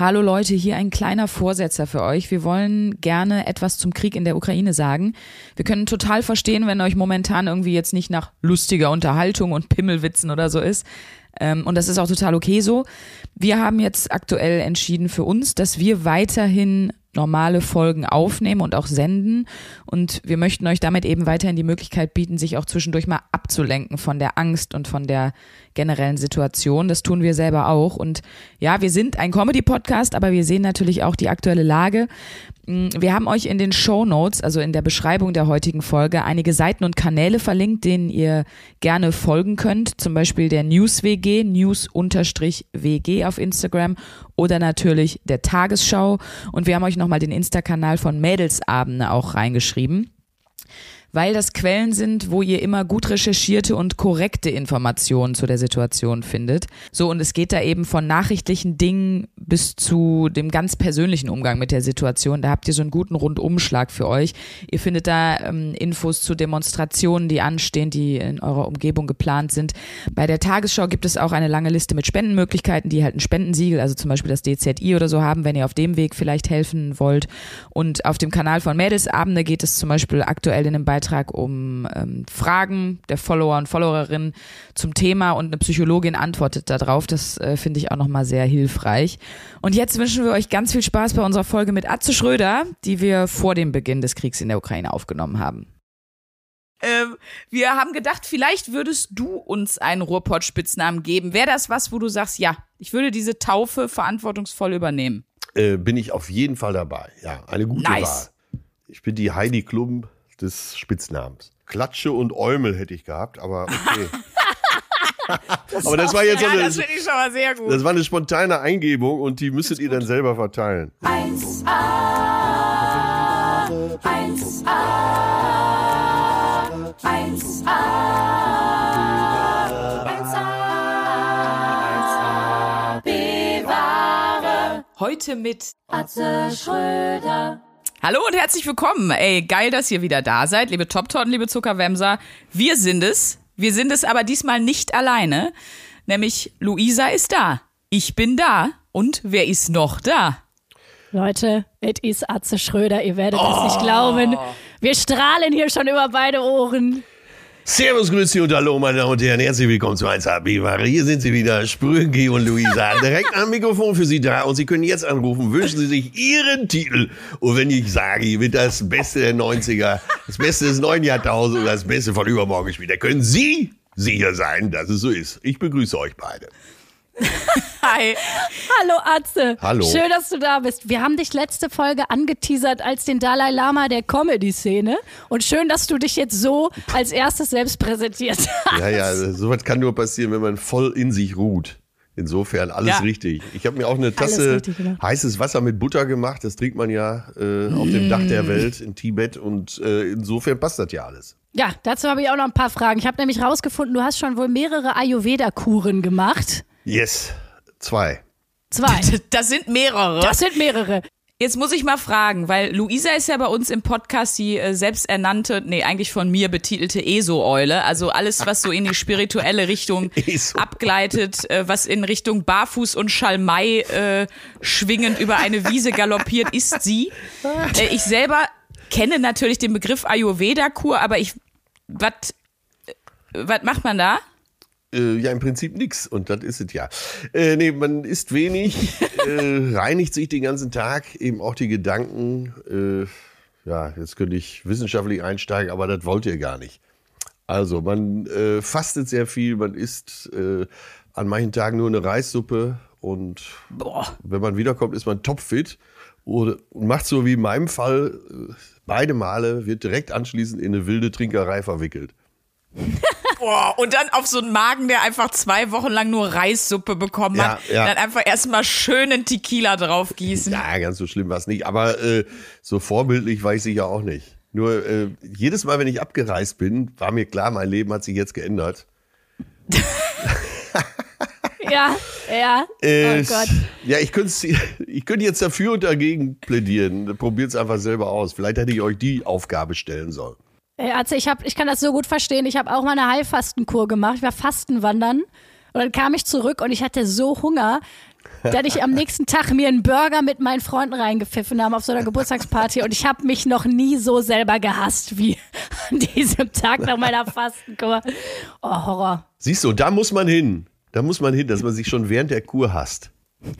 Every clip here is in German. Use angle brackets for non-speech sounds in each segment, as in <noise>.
Hallo Leute, hier ein kleiner Vorsetzer für euch. Wir wollen gerne etwas zum Krieg in der Ukraine sagen. Wir können total verstehen, wenn euch momentan irgendwie jetzt nicht nach lustiger Unterhaltung und Pimmelwitzen oder so ist. Ähm, und das ist auch total okay so. Wir haben jetzt aktuell entschieden für uns, dass wir weiterhin normale Folgen aufnehmen und auch senden. Und wir möchten euch damit eben weiterhin die Möglichkeit bieten, sich auch zwischendurch mal abzulenken von der Angst und von der generellen Situation. Das tun wir selber auch. Und ja, wir sind ein Comedy-Podcast, aber wir sehen natürlich auch die aktuelle Lage. Mm, wir haben euch in den Show Notes, also in der Beschreibung der heutigen Folge, einige Seiten und Kanäle verlinkt, denen ihr gerne folgen könnt. Zum Beispiel der News WG, News-WG auf Instagram oder natürlich der Tagesschau. Und wir haben euch nochmal den Insta-Kanal von Mädelsabende auch reingeschrieben weil das Quellen sind, wo ihr immer gut recherchierte und korrekte Informationen zu der Situation findet. So, und es geht da eben von nachrichtlichen Dingen bis zu dem ganz persönlichen Umgang mit der Situation. Da habt ihr so einen guten Rundumschlag für euch. Ihr findet da ähm, Infos zu Demonstrationen, die anstehen, die in eurer Umgebung geplant sind. Bei der Tagesschau gibt es auch eine lange Liste mit Spendenmöglichkeiten, die halt ein Spendensiegel, also zum Beispiel das DZI oder so haben, wenn ihr auf dem Weg vielleicht helfen wollt. Und auf dem Kanal von Mädelsabende geht es zum Beispiel aktuell in einem Beitrag Beitrag um ähm, Fragen der Follower und Followerinnen zum Thema und eine Psychologin antwortet darauf. Das äh, finde ich auch nochmal sehr hilfreich. Und jetzt wünschen wir euch ganz viel Spaß bei unserer Folge mit Atze Schröder, die wir vor dem Beginn des Kriegs in der Ukraine aufgenommen haben. Ähm, wir haben gedacht, vielleicht würdest du uns einen Ruhrpott-Spitznamen geben. Wäre das was, wo du sagst, ja, ich würde diese Taufe verantwortungsvoll übernehmen? Äh, bin ich auf jeden Fall dabei. Ja, eine gute nice. Wahl. Ich bin die Heidi Klum des Spitznamens. Klatsche und Eumel hätte ich gehabt, aber okay. <laughs> das aber das war jetzt ja, so eine, das ich schon mal sehr gut. Das war eine spontane Eingebung und die müsstet ihr dann selber verteilen. 1A, 1A, 1A, 1A, bewahre. Heute mit Atze Schröder. Hallo und herzlich willkommen. Ey, geil, dass ihr wieder da seid, liebe Top-Torten, liebe Zuckerwämser. Wir sind es. Wir sind es aber diesmal nicht alleine. Nämlich Luisa ist da. Ich bin da. Und wer ist noch da? Leute, it is Atze Schröder. Ihr werdet oh. es nicht glauben. Wir strahlen hier schon über beide Ohren. Servus, Grüße und Hallo, meine Damen und Herren. Herzlich willkommen zu 1AB. Hier sind sie wieder, Sprüngi und Luisa. <laughs> Direkt am Mikrofon für Sie da und Sie können jetzt anrufen. Wünschen Sie sich Ihren Titel. Und wenn ich sage, wird das Beste der 90er, das Beste des neuen Jahrtausends oder das Beste von übermorgen spielen, dann können Sie sicher sein, dass es so ist. Ich begrüße euch beide. <laughs> Hi. Hallo Atze. Hallo. Schön, dass du da bist. Wir haben dich letzte Folge angeteasert als den Dalai Lama der Comedy-Szene. Und schön, dass du dich jetzt so als erstes selbst präsentiert hast. Ja, ja, sowas kann nur passieren, wenn man voll in sich ruht. Insofern alles ja. richtig. Ich habe mir auch eine Tasse heißes Wasser mit Butter gemacht. Das trinkt man ja äh, auf dem Dach der mm. Welt in Tibet. Und äh, insofern passt das ja alles. Ja, dazu habe ich auch noch ein paar Fragen. Ich habe nämlich rausgefunden, du hast schon wohl mehrere Ayurveda-Kuren gemacht. Yes, zwei. Zwei. <laughs> Das sind mehrere. Das sind mehrere. Jetzt muss ich mal fragen, weil Luisa ist ja bei uns im Podcast die äh, selbsternannte, nee, eigentlich von mir betitelte ESO-Eule. Also alles, was so in die spirituelle Richtung <laughs> abgleitet, äh, was in Richtung Barfuß und Schalmei äh, schwingend über eine Wiese galoppiert, ist sie. Äh, ich selber kenne natürlich den Begriff Ayurveda-Kur, aber ich, was, äh, was macht man da? Äh, ja, im Prinzip nichts und das ist es ja. Äh, nee, man isst wenig, <laughs> äh, reinigt sich den ganzen Tag, eben auch die Gedanken. Äh, ja, jetzt könnte ich wissenschaftlich einsteigen, aber das wollt ihr gar nicht. Also, man äh, fastet sehr viel, man isst äh, an manchen Tagen nur eine Reissuppe und Boah. wenn man wiederkommt, ist man topfit und macht so wie in meinem Fall beide Male, wird direkt anschließend in eine wilde Trinkerei verwickelt. <laughs> Boah, und dann auf so einen Magen, der einfach zwei Wochen lang nur Reissuppe bekommen ja, hat, ja. dann einfach erstmal schönen Tequila draufgießen. Ja, ganz so schlimm war es nicht. Aber äh, so vorbildlich weiß ich ja auch nicht. Nur äh, jedes Mal, wenn ich abgereist bin, war mir klar, mein Leben hat sich jetzt geändert. <laughs> ja, ja. Äh, oh Gott. Ja, ich könnte ich könnte jetzt dafür und dagegen plädieren. Probiert es einfach selber aus. Vielleicht hätte ich euch die Aufgabe stellen sollen. Also ich, hab, ich kann das so gut verstehen. Ich habe auch mal eine Heilfastenkur gemacht. Ich war Fastenwandern. Und dann kam ich zurück und ich hatte so Hunger, dass ich am nächsten Tag mir einen Burger mit meinen Freunden reingepfiffen habe auf so einer Geburtstagsparty und ich habe mich noch nie so selber gehasst wie an diesem Tag nach meiner Fastenkur. Oh, Horror. Siehst du, da muss man hin. Da muss man hin, dass man sich schon während der Kur hasst. <laughs>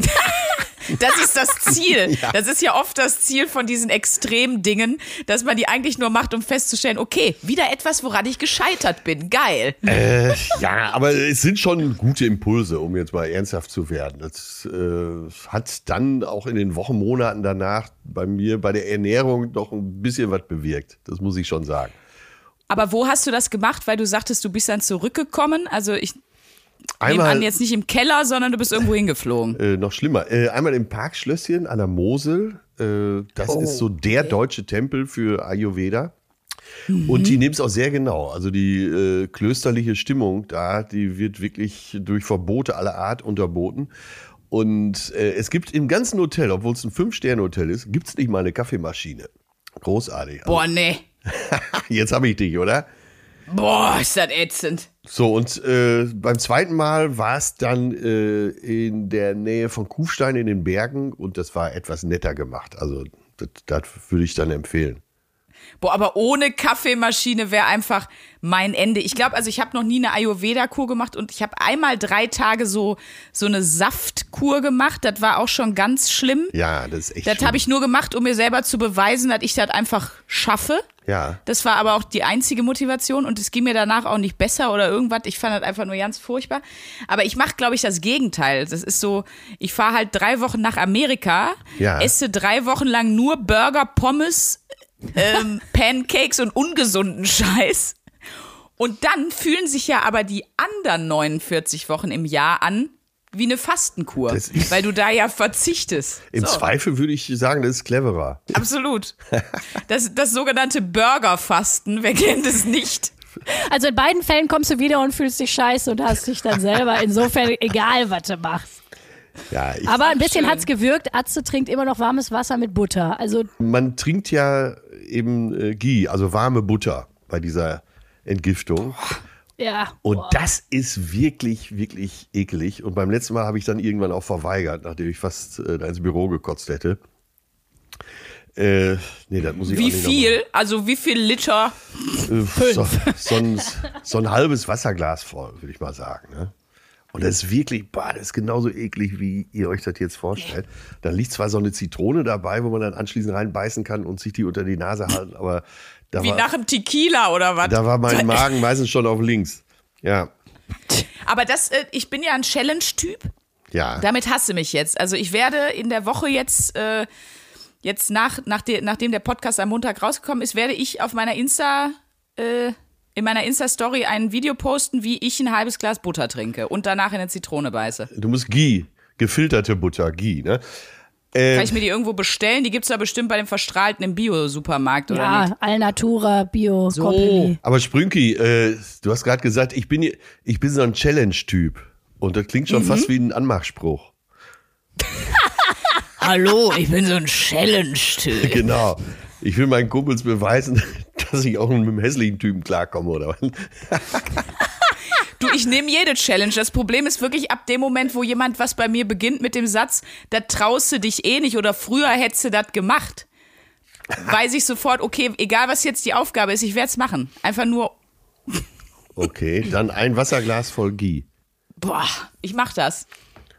Das ist das Ziel. <laughs> Das ist ja oft das Ziel von diesen extremen Dingen, dass man die eigentlich nur macht, um festzustellen, okay, wieder etwas, woran ich gescheitert bin. Geil. Äh, ja, aber es sind schon gute Impulse, um jetzt mal ernsthaft zu werden. Das äh, hat dann auch in den Wochen, Monaten danach bei mir bei der Ernährung doch ein bisschen was bewirkt. Das muss ich schon sagen. Aber wo hast du das gemacht? Weil du sagtest, du bist dann zurückgekommen. Also ich Einmal, an, jetzt nicht im Keller, sondern du bist irgendwo hingeflogen. äh, noch schlimmer, äh, einmal im Parkschlösschen an der Mosel. Äh, das ist so der deutsche Tempel für Ayurveda. Und die nehmen es auch sehr genau. Also die äh, klösterliche Stimmung da, die wird wirklich durch Verbote aller Art unterboten. Und äh, es gibt im ganzen Hotel, obwohl es ein Fünf-Sterne-Hotel ist, gibt es nicht mal eine Kaffeemaschine. Großartig. Boah, nee. <laughs> jetzt habe ich dich, oder? Boah, ist das ätzend. So, und äh, beim zweiten Mal war es dann äh, in der Nähe von Kufstein in den Bergen und das war etwas netter gemacht. Also, das, das würde ich dann empfehlen. Boah, aber ohne Kaffeemaschine wäre einfach mein Ende. Ich glaube, also ich habe noch nie eine Ayurveda-Kur gemacht und ich habe einmal drei Tage so, so eine Saftkur gemacht. Das war auch schon ganz schlimm. Ja, das ist echt. Das habe ich nur gemacht, um mir selber zu beweisen, dass ich das einfach schaffe. Ja. Das war aber auch die einzige Motivation und es ging mir danach auch nicht besser oder irgendwas. Ich fand das einfach nur ganz furchtbar. Aber ich mache, glaube ich, das Gegenteil. Das ist so, ich fahre halt drei Wochen nach Amerika, Ja. esse drei Wochen lang nur Burger, Pommes, ähm, <laughs> Pancakes und ungesunden Scheiß. Und dann fühlen sich ja aber die anderen 49 Wochen im Jahr an wie eine Fastenkur, weil du da ja verzichtest. Im So. Zweifel würde ich sagen, das ist cleverer. Absolut. <laughs> Das, das sogenannte Burgerfasten, wer kennt es nicht? Also in beiden Fällen kommst du wieder und fühlst dich scheiße und hast dich dann selber. Insofern <laughs> egal, was du machst. Ja, ich, Aber ein bisschen schön. hat's gewirkt. Atze trinkt immer noch warmes Wasser mit Butter. Also man trinkt ja eben äh, Ghee, also warme Butter bei dieser Entgiftung. Ja. Und das ist wirklich, wirklich eklig. Und beim letzten Mal habe ich dann irgendwann auch verweigert, nachdem ich fast äh, da ins Büro gekotzt hätte. Äh, nee, das muss ich auch Wie nicht viel? Also wie viel Liter? Äh, so, so, ein, so ein halbes Wasserglas voll, würde ich mal sagen. Ne? Und das ist wirklich, boah, das ist genauso eklig, wie ihr euch das jetzt vorstellt. Da liegt zwar so eine Zitrone dabei, wo man dann anschließend reinbeißen kann und sich die unter die Nase halten, aber da Wie war, nach dem Tequila oder was? da war mein <laughs> Magen meistens schon auf links. Ja, Aber das, äh, ich bin ja ein Challenge-Typ. ja. Damit hasse mich jetzt. Also ich werde in der Woche jetzt, äh, jetzt nach, nach de, nachdem der Podcast am Montag rausgekommen ist, werde ich auf meiner Insta, äh, in meiner Insta-Story ein Video posten, wie ich ein halbes Glas Butter trinke und danach in eine Zitrone beiße. Du musst Ghee, gefilterte Butter, Ghee, ne? Äh, Kann ich mir die irgendwo bestellen? Die gibt's da bestimmt bei dem Verstrahlten im Bio-Supermarkt, oder Ja, nicht? Alnatura, Bio, So. Company. aber Sprünki, äh, du hast gerade gesagt, ich bin, ich bin so ein Challenge-Typ. Und das klingt Mhm. schon fast wie ein Anmachspruch. <laughs> Hallo, ich bin so ein Challenge-Typ. Genau. Ich will meinen Kumpels beweisen, <laughs> dass ich auch mit einem hässlichen Typen klarkomme, oder was? <laughs> Du, ich nehme jede Challenge. Das Problem ist wirklich ab dem Moment, wo jemand was bei mir beginnt mit dem Satz, da traust du dich eh nicht oder früher hättest du das gemacht. Weiß ich sofort, okay, egal was jetzt die Aufgabe ist, ich werde es machen. Einfach nur, Okay, dann ein Wasserglas voll Ghee. boah, ich mach das.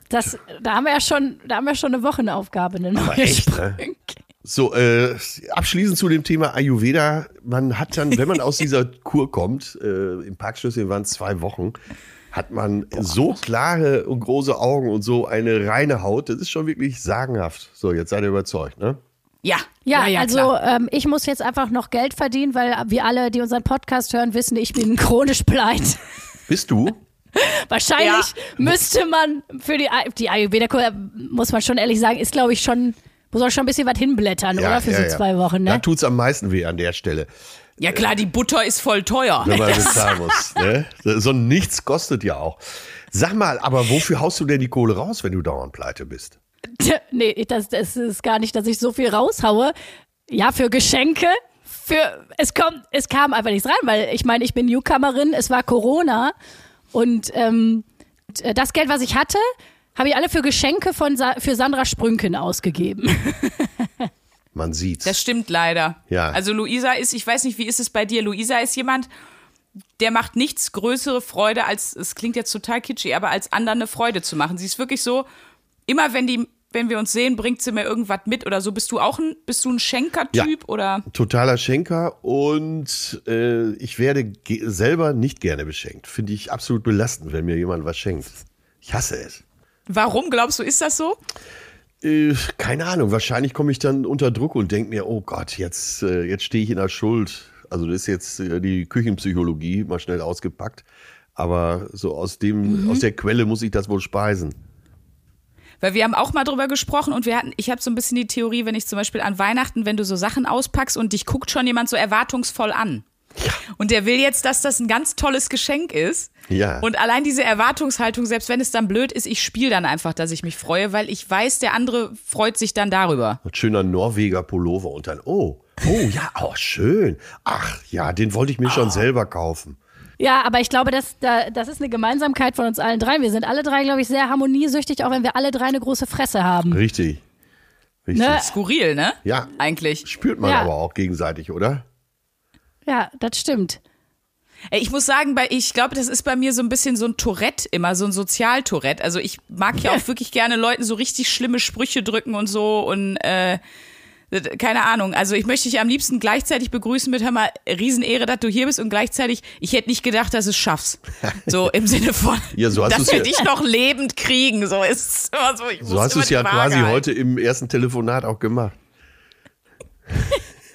Das, da haben wir ja schon, da haben wir schon eine Wochenaufgabe, eine neue echt, ne? So, äh, abschließend zu dem Thema Ayurveda. Man hat dann, wenn man aus <laughs> dieser Kur kommt, äh, im Parkschlösschen waren es zwei Wochen, hat man so klare und große Augen und so eine reine Haut. Das ist schon wirklich sagenhaft. So, jetzt seid ihr überzeugt, ne? Ja, Ja, ja, also klar. ähm, ich muss jetzt einfach noch Geld verdienen, weil wir alle, die unseren Podcast hören, wissen, ich bin chronisch pleite. <laughs> Bist du? <laughs> Wahrscheinlich Ja. müsste man für die, die Ayurveda-Kur, muss man schon ehrlich sagen, ist glaube ich schon, muss man schon ein bisschen was hinblättern, oder? Für so zwei Wochen, Da ne? tut's am meisten weh an der Stelle, ja klar, die Butter ist voll teuer. wenn man <laughs> bezahlen muss. Ne? So ein Nichts kostet ja auch. Sag mal, aber wofür haust du denn die Kohle raus, wenn du dauernd pleite bist? <laughs> Nee, das, das ist gar nicht, dass ich so viel raushaue. Ja, für Geschenke. Für, es kommt, es kam einfach nichts rein, weil ich meine, ich bin Newcomerin, es war Corona und ähm, das Geld, was ich hatte, Habe ich alle für Geschenke von Sa für Sandra Sprünken ausgegeben. <laughs> Man sieht's. Das stimmt leider. Ja. Also Luisa ist, ich weiß nicht, wie ist es bei dir? Luisa ist jemand, der macht nichts größere Freude als, es klingt jetzt total kitschig, aber als anderen eine Freude zu machen. Sie ist wirklich so, immer wenn die, wenn wir uns sehen, bringt sie mir irgendwas mit oder so. Bist du auch ein, bist du ein Schenker-Typ oder? Totaler Schenker und äh, ich werde ge- selber nicht gerne beschenkt. Finde ich absolut belastend, wenn mir jemand was schenkt. Ich hasse es. Warum glaubst du, ist das so? Äh, keine Ahnung, wahrscheinlich komme ich dann unter Druck und denke mir, oh Gott, jetzt, äh, jetzt stehe ich in der Schuld. Also das ist jetzt äh, die Küchenpsychologie mal schnell ausgepackt. Aber so aus dem, aus der Quelle muss ich das wohl speisen. Weil wir haben auch mal drüber gesprochen und wir hatten, ich habe so ein bisschen die Theorie, wenn ich zum Beispiel an Weihnachten, wenn du so Sachen auspackst und dich guckt schon jemand so erwartungsvoll an. Und der will jetzt, dass das ein ganz tolles Geschenk ist. Ja. Und allein diese Erwartungshaltung, selbst wenn es dann blöd ist, ich spiele dann einfach, dass ich mich freue, weil ich weiß, der andere freut sich dann darüber. Ein schöner Norweger Pullover und dann, oh, oh ja, oh, schön. Ach ja, den wollte ich mir schon selber kaufen. Ja, aber ich glaube, das, da, das ist eine Gemeinsamkeit von uns allen drei. Wir sind alle drei, glaube ich, sehr harmoniesüchtig, auch wenn wir alle drei eine große Fresse haben. Richtig. Richtig. Ne? Skurril, ne? Ja. Eigentlich. Spürt man Ja. aber auch gegenseitig, oder? Ja, das stimmt. Ey, Ich muss sagen, bei, ich glaube, das ist bei mir so ein bisschen so ein Tourette immer, so ein Sozialtourette. Also ich mag ja auch <laughs> wirklich gerne Leuten so richtig schlimme Sprüche drücken und so und äh, keine Ahnung. Also ich möchte dich am liebsten gleichzeitig begrüßen mit, hör mal, Riesenehre, dass du hier bist und gleichzeitig, ich hätte nicht gedacht, dass du es schaffst. <laughs> So im Sinne von, Ja, so hast dass wir ja- dich noch lebend kriegen. So ist es immer so. Ich So muss hast du es ja Waage quasi halten. heute im ersten Telefonat auch gemacht. <laughs>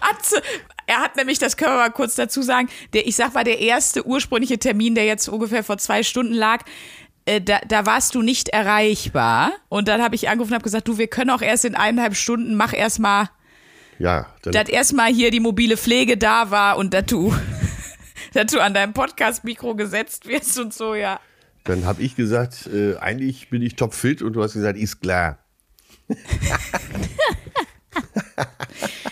Atze. Er hat nämlich, das können wir mal kurz dazu sagen, der, ich sag mal, der erste ursprüngliche Termin, der jetzt ungefähr vor zwei Stunden lag, äh, da, da warst du nicht erreichbar. Und dann habe ich angerufen und habe gesagt, du, wir können auch erst in eineinhalb Stunden, mach erst mal, Ja, dass erstmal hier die mobile Pflege da war und dass du, <laughs> dass du an deinem Podcast-Mikro gesetzt wirst und so, ja. dann habe ich gesagt, äh, eigentlich bin ich topfit und du hast gesagt, ist klar. <laughs>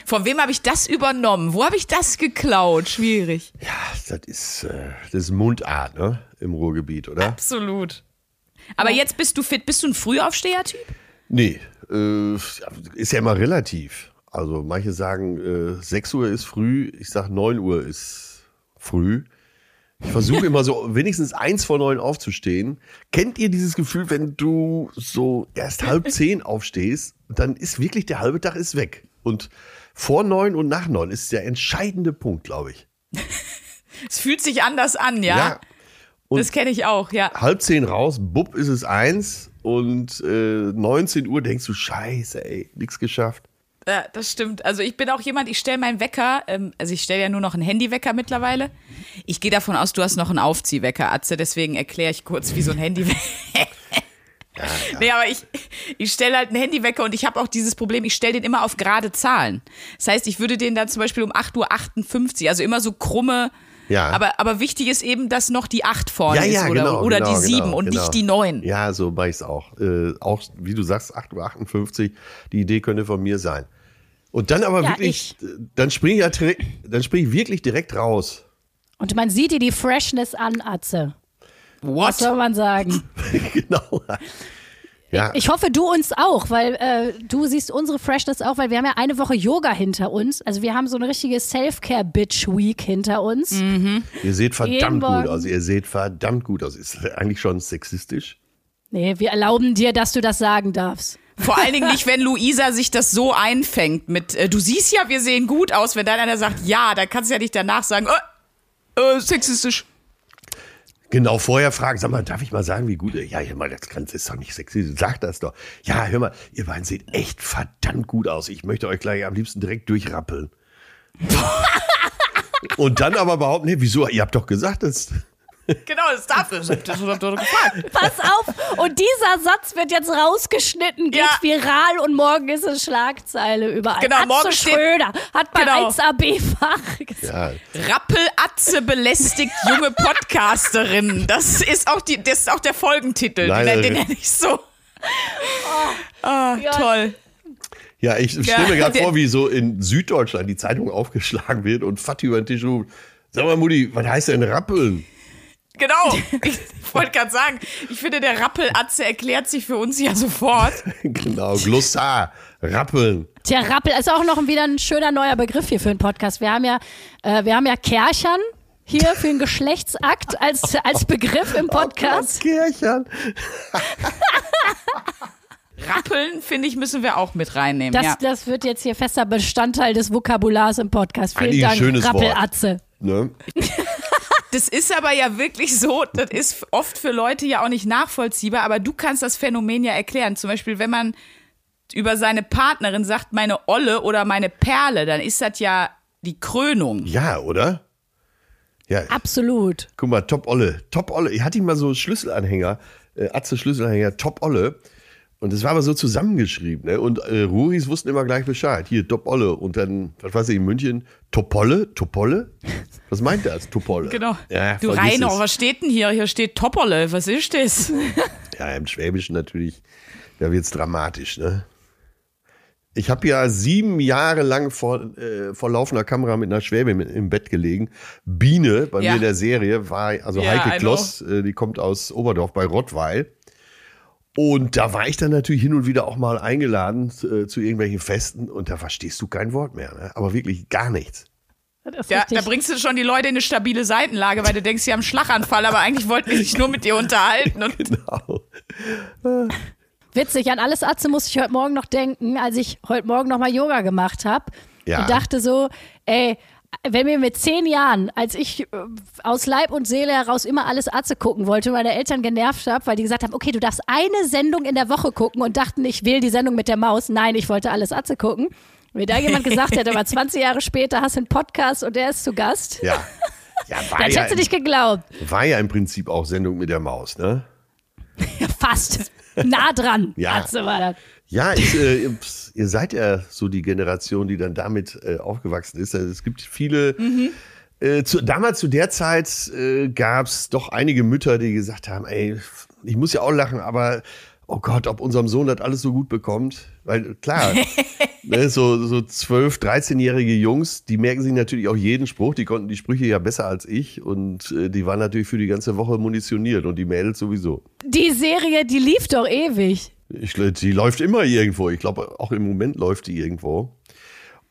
Von wem habe ich das übernommen? Wo habe ich das geklaut? Schwierig. Ja, das ist, äh, das ist Mundart, ne? Im Ruhrgebiet, oder? Absolut. Aber jetzt bist du fit. Bist du ein Frühaufsteher-Typ? Nee, äh, ist ja immer relativ. Also manche sagen, äh, 6 Uhr ist früh, ich sag 9 Uhr ist früh. Ich versuche <laughs> immer so wenigstens eins vor neun aufzustehen. Kennt ihr dieses Gefühl, wenn du so erst halb zehn aufstehst, dann ist wirklich der halbe Tag ist weg. Und vor neun und nach neun ist der entscheidende Punkt, glaube ich. <laughs> Es fühlt sich anders an, ja. und- das kenne ich auch, ja. Halb zehn raus, bupp ist es eins und äh, 19 Uhr denkst du, scheiße, ey, nix geschafft. Ja, das stimmt. Also ich bin auch jemand, ich stelle meinen Wecker, ähm, also ich stelle ja nur noch einen Handywecker mittlerweile. Ich gehe davon aus, du hast noch einen Aufziehwecker, Atze, deswegen erkläre ich kurz, wie so ein Handywecker. <laughs> Nee, aber ich, ich stelle halt einen Handywecker und ich habe auch dieses Problem, ich stelle den immer auf gerade Zahlen. Das heißt, ich würde den dann zum Beispiel um 8.58 Uhr, also immer so krumme, Ja. aber, aber wichtig ist eben, dass noch die 8 vorne Ja, ja, ist oder, genau, oder genau, die 7 genau, und genau. nicht die 9. Ja, so mache ich es auch. Äh, auch, wie du sagst, 8.58 Uhr, die Idee könnte von mir sein. Und dann aber Ja, wirklich, äh, dann springe ich, ja dann spring ich wirklich direkt raus. Und man sieht dir die Freshness an, Atze. Was What? soll man sagen? <laughs> genau. Ja, Ich hoffe, du uns auch, weil äh, du siehst unsere Freshness auch, weil wir haben ja eine Woche Yoga hinter uns. Also wir haben so eine richtige Self-Care-Bitch-Week hinter uns. ihr seht jeden verdammt gut Morgen. aus. Ihr seht verdammt gut aus. Ist eigentlich schon sexistisch. Nee, wir erlauben dir, dass du das sagen darfst. Vor allen Dingen <laughs> nicht, wenn Luisa sich das so einfängt mit, äh, du siehst ja, wir sehen gut aus. Wenn dann einer sagt, ja, dann kannst du ja nicht danach sagen, äh, äh, sexistisch. Genau, vorher fragen, sag mal, darf ich mal sagen, wie gut? Ja, hör mal, das Ganze ist doch nicht sexy. Sag das doch. Ja, hör mal, ihr beiden seht echt verdammt gut aus. Ich möchte euch gleich am liebsten direkt durchrappeln. <laughs> Und dann aber behaupten, nee, wieso? Ihr habt doch gesagt, das. Genau, das darf das habt ihr doch gefragt. Pass auf! Und dieser Satz wird jetzt rausgeschnitten, geht Ja. viral und morgen ist es Schlagzeile überall. Genau, Atze morgen Schröder hat bei Genau. 1AB-Fach gesagt. Ja, Rappelatze belästigt junge Podcasterin. Das ist auch die, das ist auch der Folgentitel. Leider. Den, den nenne ich so. Ah, toll. ja ich stelle Ja, mir gerade <laughs> vor, wie so in Süddeutschland die Zeitung aufgeschlagen wird und Fatih über den Tisch ruft. Sag mal, Mutti, was heißt denn rappeln? Genau. <laughs> Ich wollte gerade sagen, ich finde, der Rappelatze erklärt sich für uns ja sofort. <laughs> genau, Glossar, Rappeln. Tja, Rappel ist auch noch wieder ein schöner neuer Begriff hier für einen Podcast. Wir haben ja, äh, wir haben ja Kerchern hier für einen Geschlechtsakt als, als Begriff im Podcast. Kirchern. <laughs> Rappeln, finde ich, müssen wir auch mit reinnehmen. Das, ja. das wird jetzt hier fester Bestandteil des Vokabulars im Podcast. Vielen Eigentlich Dank, schönes Wort. Rappelatze. Ne? Das ist aber ja wirklich so, das ist oft für Leute ja auch nicht nachvollziehbar, aber du kannst das Phänomen ja erklären. Zum Beispiel, wenn man über seine Partnerin sagt, meine Olle oder meine Perle, dann ist das ja die Krönung. Ja, oder? Ja, Absolut. guck mal, Top Olle. Top Olle. Ich hatte mal so Schlüsselanhänger, äh, Atze Schlüsselanhänger, Top Olle. Und das war aber so zusammengeschrieben. Ne? Und äh, Ruris wussten immer gleich Bescheid. Hier, Top Olle. Und dann, was weiß ich, in München, Topolle? Topolle? Was meint das? Topolle. Genau. Ja, du Reino, es. was steht denn hier? Hier steht Topperle. Was ist das? <laughs> Ja, im Schwäbischen natürlich, da wird's dramatisch, ne? Ich habe ja sieben Jahre lang vor, äh, vor laufender Kamera mit einer Schwäbin im Bett gelegen. Biene, bei Ja. mir in der Serie, war, also Ja, Heike. Kloss, äh, die kommt aus Oberdorf bei Rottweil. Und da war ich dann natürlich hin und wieder auch mal eingeladen äh, zu irgendwelchen Festen und da verstehst du kein Wort mehr, ne? aber wirklich gar nichts. Ja, da bringst du schon die Leute in eine stabile Seitenlage, weil du denkst, sie haben einen Schlaganfall, aber eigentlich wollten die sich nur mit dir unterhalten. Und <laughs> Genau. <laughs> Witzig, an alles Atze musste ich heute Morgen noch denken, als ich heute Morgen noch mal Yoga gemacht habe. Ja. Und dachte so, ey, wenn mir mit zehn Jahren, als ich äh, aus Leib und Seele heraus immer alles Atze gucken wollte, meine Eltern genervt habe, weil die gesagt haben, okay, du darfst eine Sendung in der Woche gucken und dachten, ich wähle die Sendung mit der Maus. Nein, ich wollte alles Atze gucken. Wenn da jemand gesagt hätte, aber <laughs> 20 Jahre später hast du einen Podcast und der ist zu Gast, Ja. Ja, <laughs> war, dann ja, hättest du nicht geglaubt. war ja im Prinzip auch Sendung mit der Maus, ne? <laughs> Fast. Nah dran. Ja. Atze war das. Ja, ist, äh, ihr- seid ja so die Generation, die dann damit äh, aufgewachsen ist. Also es gibt viele. Äh, zu, damals zu der Zeit äh, gab es doch einige Mütter, die gesagt haben: Ey, ich muss ja auch lachen, aber oh Gott, ob unserem Sohn das alles so gut bekommt. Weil klar, <laughs> ne, so, so 12-, 13-jährige Jungs, die merken sich natürlich auch jeden Spruch. Die konnten die Sprüche ja besser als ich und äh, die waren natürlich für die ganze Woche munitioniert und die Mädels sowieso. Die Serie, die lief doch ewig. Ich, die läuft immer irgendwo. Ich glaube, auch im Moment läuft die irgendwo.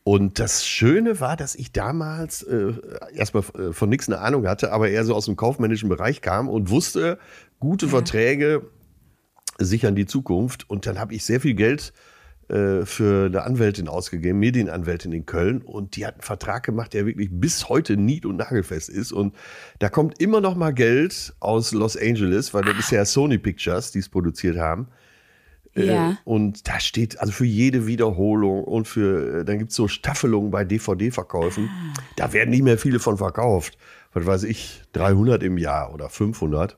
Und das Schöne war, dass ich damals äh, erstmal äh, von nichts eine Ahnung hatte, aber eher so aus dem kaufmännischen Bereich kam und wusste, gute Verträge sichern die Zukunft. Und dann habe ich sehr viel Geld äh, für eine Anwältin ausgegeben, Medienanwältin in Köln. Und die hat einen Vertrag gemacht, der wirklich bis heute nied- und nagelfest ist. Und da kommt immer noch mal Geld aus Los Angeles, weil das ist ja Sony Pictures, die es produziert haben. Ja. Äh, und da steht, also für jede Wiederholung und für, äh, dann gibt's so Staffelungen bei DVD-Verkäufen. Da werden nicht mehr viele von verkauft. Was weiß ich, 300 im Jahr oder 500.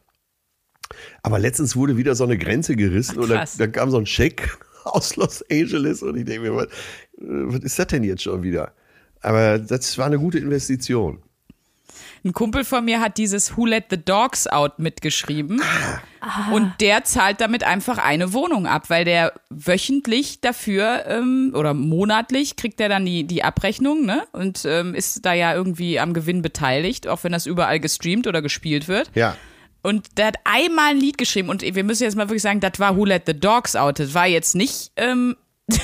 Aber letztens wurde wieder so eine Grenze gerissen Ach, und dann, krass. dann kam so ein Scheck <laughs> aus Los Angeles und ich denke mir, was, äh, was ist das denn jetzt schon wieder? Aber das war eine gute Investition. Ein Kumpel von mir hat dieses Who Let the Dogs Out mitgeschrieben. Und der zahlt damit einfach eine Wohnung ab, weil der wöchentlich dafür ähm, oder monatlich kriegt er dann die, die Abrechnung ne? und ähm, ist da ja irgendwie am Gewinn beteiligt, auch wenn das überall gestreamt oder gespielt wird. Ja. Und der hat einmal ein Lied geschrieben und wir müssen jetzt mal wirklich sagen, das war Who Let the Dogs Out. Das war jetzt nicht ähm,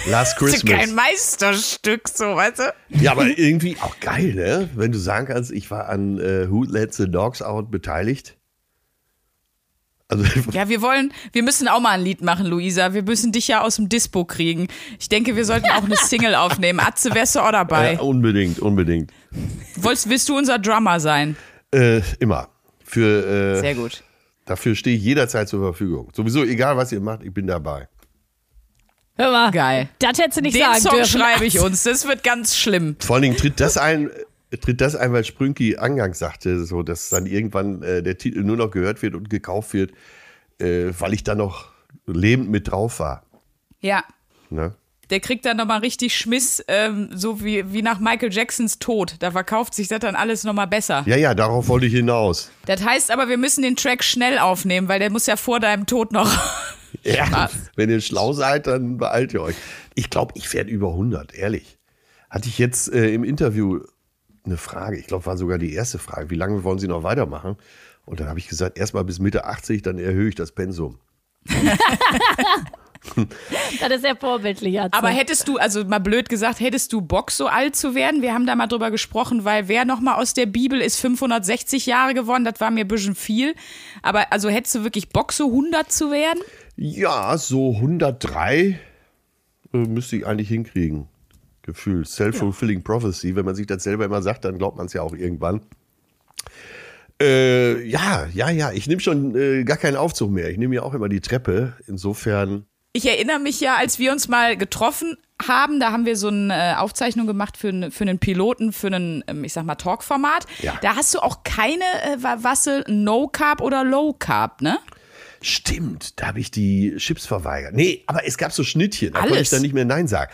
Last <laughs> kein Christmas. Meisterstück, so, weißt du? Ja, aber irgendwie auch geil, ne? Wenn du sagen kannst, ich war an äh, Who Let the Dogs Out beteiligt. Also, <laughs> Ja, wir wollen, wir müssen auch mal ein Lied machen, Luisa. Wir müssen dich ja aus dem Dispo kriegen. Ich denke, wir sollten auch eine <laughs> Single aufnehmen. Atze, wärst du auch dabei? ja, unbedingt, unbedingt. Wolltest, willst du unser Drummer sein? Äh, immer. Für, äh, Sehr gut. dafür stehe ich jederzeit zur Verfügung. Sowieso, egal was ihr macht, ich bin dabei. Hör mal. Geil. Das hättest du nicht Den sagen Song dürfen. schreibe ich <laughs> uns. Das wird ganz schlimm. Vor allen Dingen tritt das ein, tritt das ein, weil Sprünki angangs sagte, so, dass dann irgendwann äh, der Titel nur noch gehört wird und gekauft wird, äh, weil ich da noch lebend mit drauf war. Ja. Ne? Der kriegt dann nochmal richtig Schmiss, ähm, so wie, wie nach Michael Jacksons Tod. Da verkauft sich das dann alles nochmal besser. Ja, ja, darauf wollte ich hinaus. Das heißt aber, wir müssen den Track schnell aufnehmen, weil der muss ja vor deinem Tod noch. Ja, wenn ihr schlau seid, dann beeilt ihr euch. Ich glaube, ich werde über 100, ehrlich. Hatte ich jetzt äh, im Interview eine Frage, ich glaube, war sogar die erste Frage, wie lange wollen Sie noch weitermachen? Und dann habe ich gesagt, erstmal bis Mitte 80, dann erhöhe ich das Pensum. <laughs> <laughs> Das ist sehr vorbildlich. Atze. Aber hättest du, also mal blöd gesagt, hättest du Bock, so alt zu werden? Wir haben da mal drüber gesprochen, weil wer nochmal aus der Bibel ist 560 Jahre geworden, das war mir ein bisschen viel. Aber also hättest du wirklich Bock, so 100 zu werden? Ja, so 103 äh, müsste ich eigentlich hinkriegen. Gefühl, self-fulfilling prophecy. Wenn man sich das selber immer sagt, dann glaubt man es ja auch irgendwann. Äh, ja, ja, ja. Ich nehme schon äh, gar keinen Aufzug mehr. Ich nehme ja auch immer die Treppe. Insofern. Ich erinnere mich ja, als wir uns mal getroffen haben, da haben wir so eine äh, Aufzeichnung gemacht für, n- für einen Piloten, für einen, ähm, ich sag mal, Talkformat. Ja. Da hast du auch keine äh, Wa- Wasse No Carb oder Low Carb, ne? Stimmt, da habe ich die Chips verweigert. Nee, aber es gab so Schnittchen, da konnte Alles. ich dann nicht mehr Nein sagen.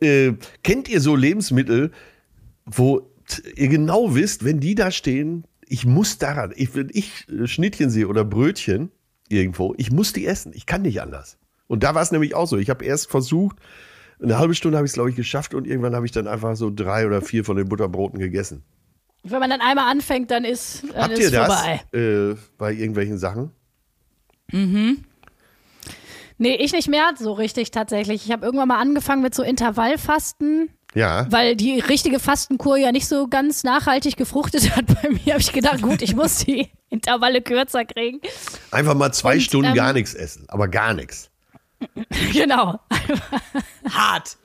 Äh, kennt ihr so Lebensmittel, wo ihr genau wisst, wenn die da stehen, ich muss daran, ich, wenn ich äh, Schnittchen sehe oder Brötchen irgendwo, ich muss die essen, ich kann nicht anders. Und da war es nämlich auch so. Ich habe erst versucht, eine halbe Stunde habe ich es, glaube ich, geschafft und irgendwann habe ich dann einfach so drei oder vier von den Butterbroten gegessen. Wenn man dann einmal anfängt, dann ist, dann Habt ist ihr das äh, bei irgendwelchen Sachen? Nee, ich nicht mehr so richtig tatsächlich. Ich habe irgendwann mal angefangen mit so Intervallfasten, Ja. weil die richtige Fastenkur ja nicht so ganz nachhaltig gefruchtet hat bei mir. Habe ich gedacht, gut, ich muss die <laughs> Intervalle kürzer kriegen. Einfach mal zwei Und, Stunden ähm, gar nichts essen, aber gar nichts. <laughs> Genau. Hart.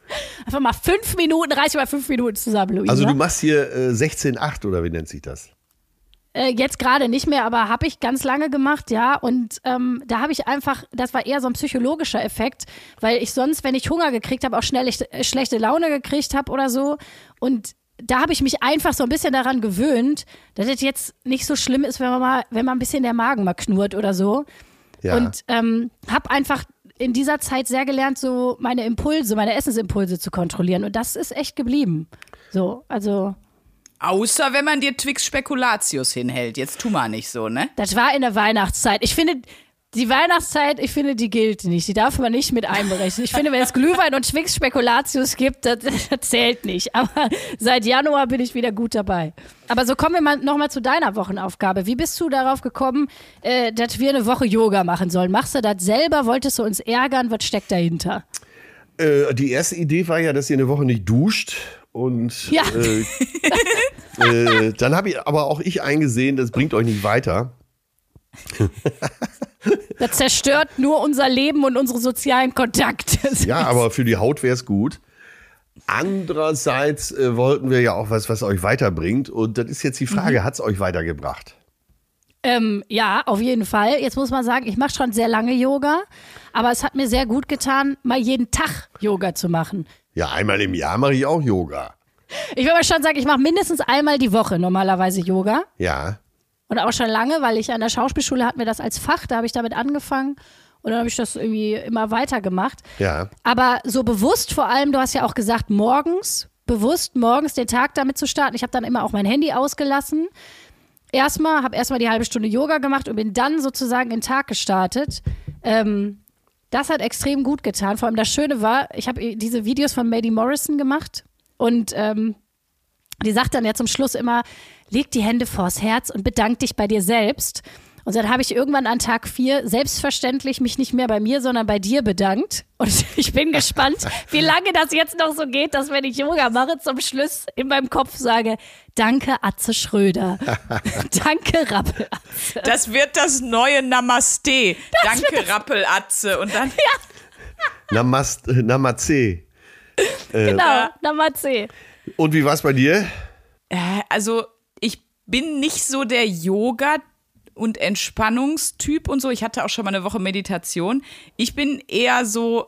Einfach mal fünf Minuten, reiß mal fünf Minuten zusammen, Luisa. Also du machst hier äh, 16,8 oder wie nennt sich das? Äh, jetzt gerade nicht mehr, aber habe ich ganz lange gemacht, ja. Und ähm, da habe ich einfach, das war eher so ein psychologischer Effekt, weil ich sonst, wenn ich Hunger gekriegt habe, auch schnell ich, äh, schlechte Laune gekriegt habe oder so. Und da habe ich mich einfach so ein bisschen daran gewöhnt, dass es jetzt nicht so schlimm ist, wenn man mal, wenn man ein bisschen der Magen mal knurrt oder so. Ja. Und ähm, habe einfach in dieser Zeit sehr gelernt, so meine Impulse, meine Essensimpulse zu kontrollieren. Und das ist echt geblieben. So, also. Außer wenn man dir Twix Spekulatius hinhält. Jetzt tu mal nicht so, ne? Das war in der Weihnachtszeit. Ich finde, die Weihnachtszeit, ich finde, die gilt nicht. Die darf man nicht mit einberechnen. Ich finde, wenn es Glühwein und Twix Spekulatius gibt, das, das zählt nicht. Aber seit Januar bin ich wieder gut dabei. Aber so kommen wir mal nochmal zu deiner Wochenaufgabe. Wie bist du darauf gekommen, äh, dass wir eine Woche Yoga machen sollen? Machst du das selber? Wolltest du uns ärgern? Was steckt dahinter? Äh, die erste Idee war ja, dass ihr eine Woche nicht duscht. Und Ja. äh, <laughs> äh, dann habe ich aber auch ich eingesehen, das bringt euch nicht weiter. <laughs> Das zerstört nur unser Leben und unsere sozialen Kontakte. Ja, aber für die Haut wäre es gut. Andererseits äh, wollten wir ja auch was, was euch weiterbringt. Und das ist jetzt die Frage, Mhm. hat es euch weitergebracht? Ähm, ja, auf jeden Fall. Jetzt muss man sagen, ich mache schon sehr lange Yoga, aber es hat mir sehr gut getan, mal jeden Tag Yoga zu machen. Ja, einmal im Jahr mache ich auch Yoga. Ich will aber schon sagen, ich mache mindestens einmal die Woche normalerweise Yoga. Ja. Und auch schon lange, weil ich an der Schauspielschule hatten wir das als Fach, da habe ich damit angefangen und dann habe ich das irgendwie immer weitergemacht. Ja. Aber so bewusst vor allem, du hast ja auch gesagt, morgens, bewusst morgens den Tag damit zu starten. Ich habe dann immer auch mein Handy ausgelassen. Erstmal, habe erstmal die halbe Stunde Yoga gemacht und bin dann sozusagen in den Tag gestartet. Ähm, das hat extrem gut getan. Vor allem das Schöne war, ich habe diese Videos von Maddie Morrison gemacht und ähm, die sagt dann ja zum Schluss immer, leg die Hände vors Herz und bedank dich bei dir selbst. Und dann habe ich irgendwann an Tag vier selbstverständlich mich nicht mehr bei mir, sondern bei dir bedankt. Und <laughs> ich bin gespannt, wie lange das jetzt noch so geht, dass wenn ich Yoga mache, zum Schluss in meinem Kopf sage, danke Atze Schröder. <laughs> danke Rappelatze. Das wird das neue Namaste. Danke, Rappelatze. Und dann. <laughs> Namast, äh, Namaste. Genau, Namaste. Und wie war es bei dir? Äh, also, bin nicht so der Yoga- und Entspannungstyp und so. Ich hatte auch schon mal eine Woche Meditation. Ich bin eher so.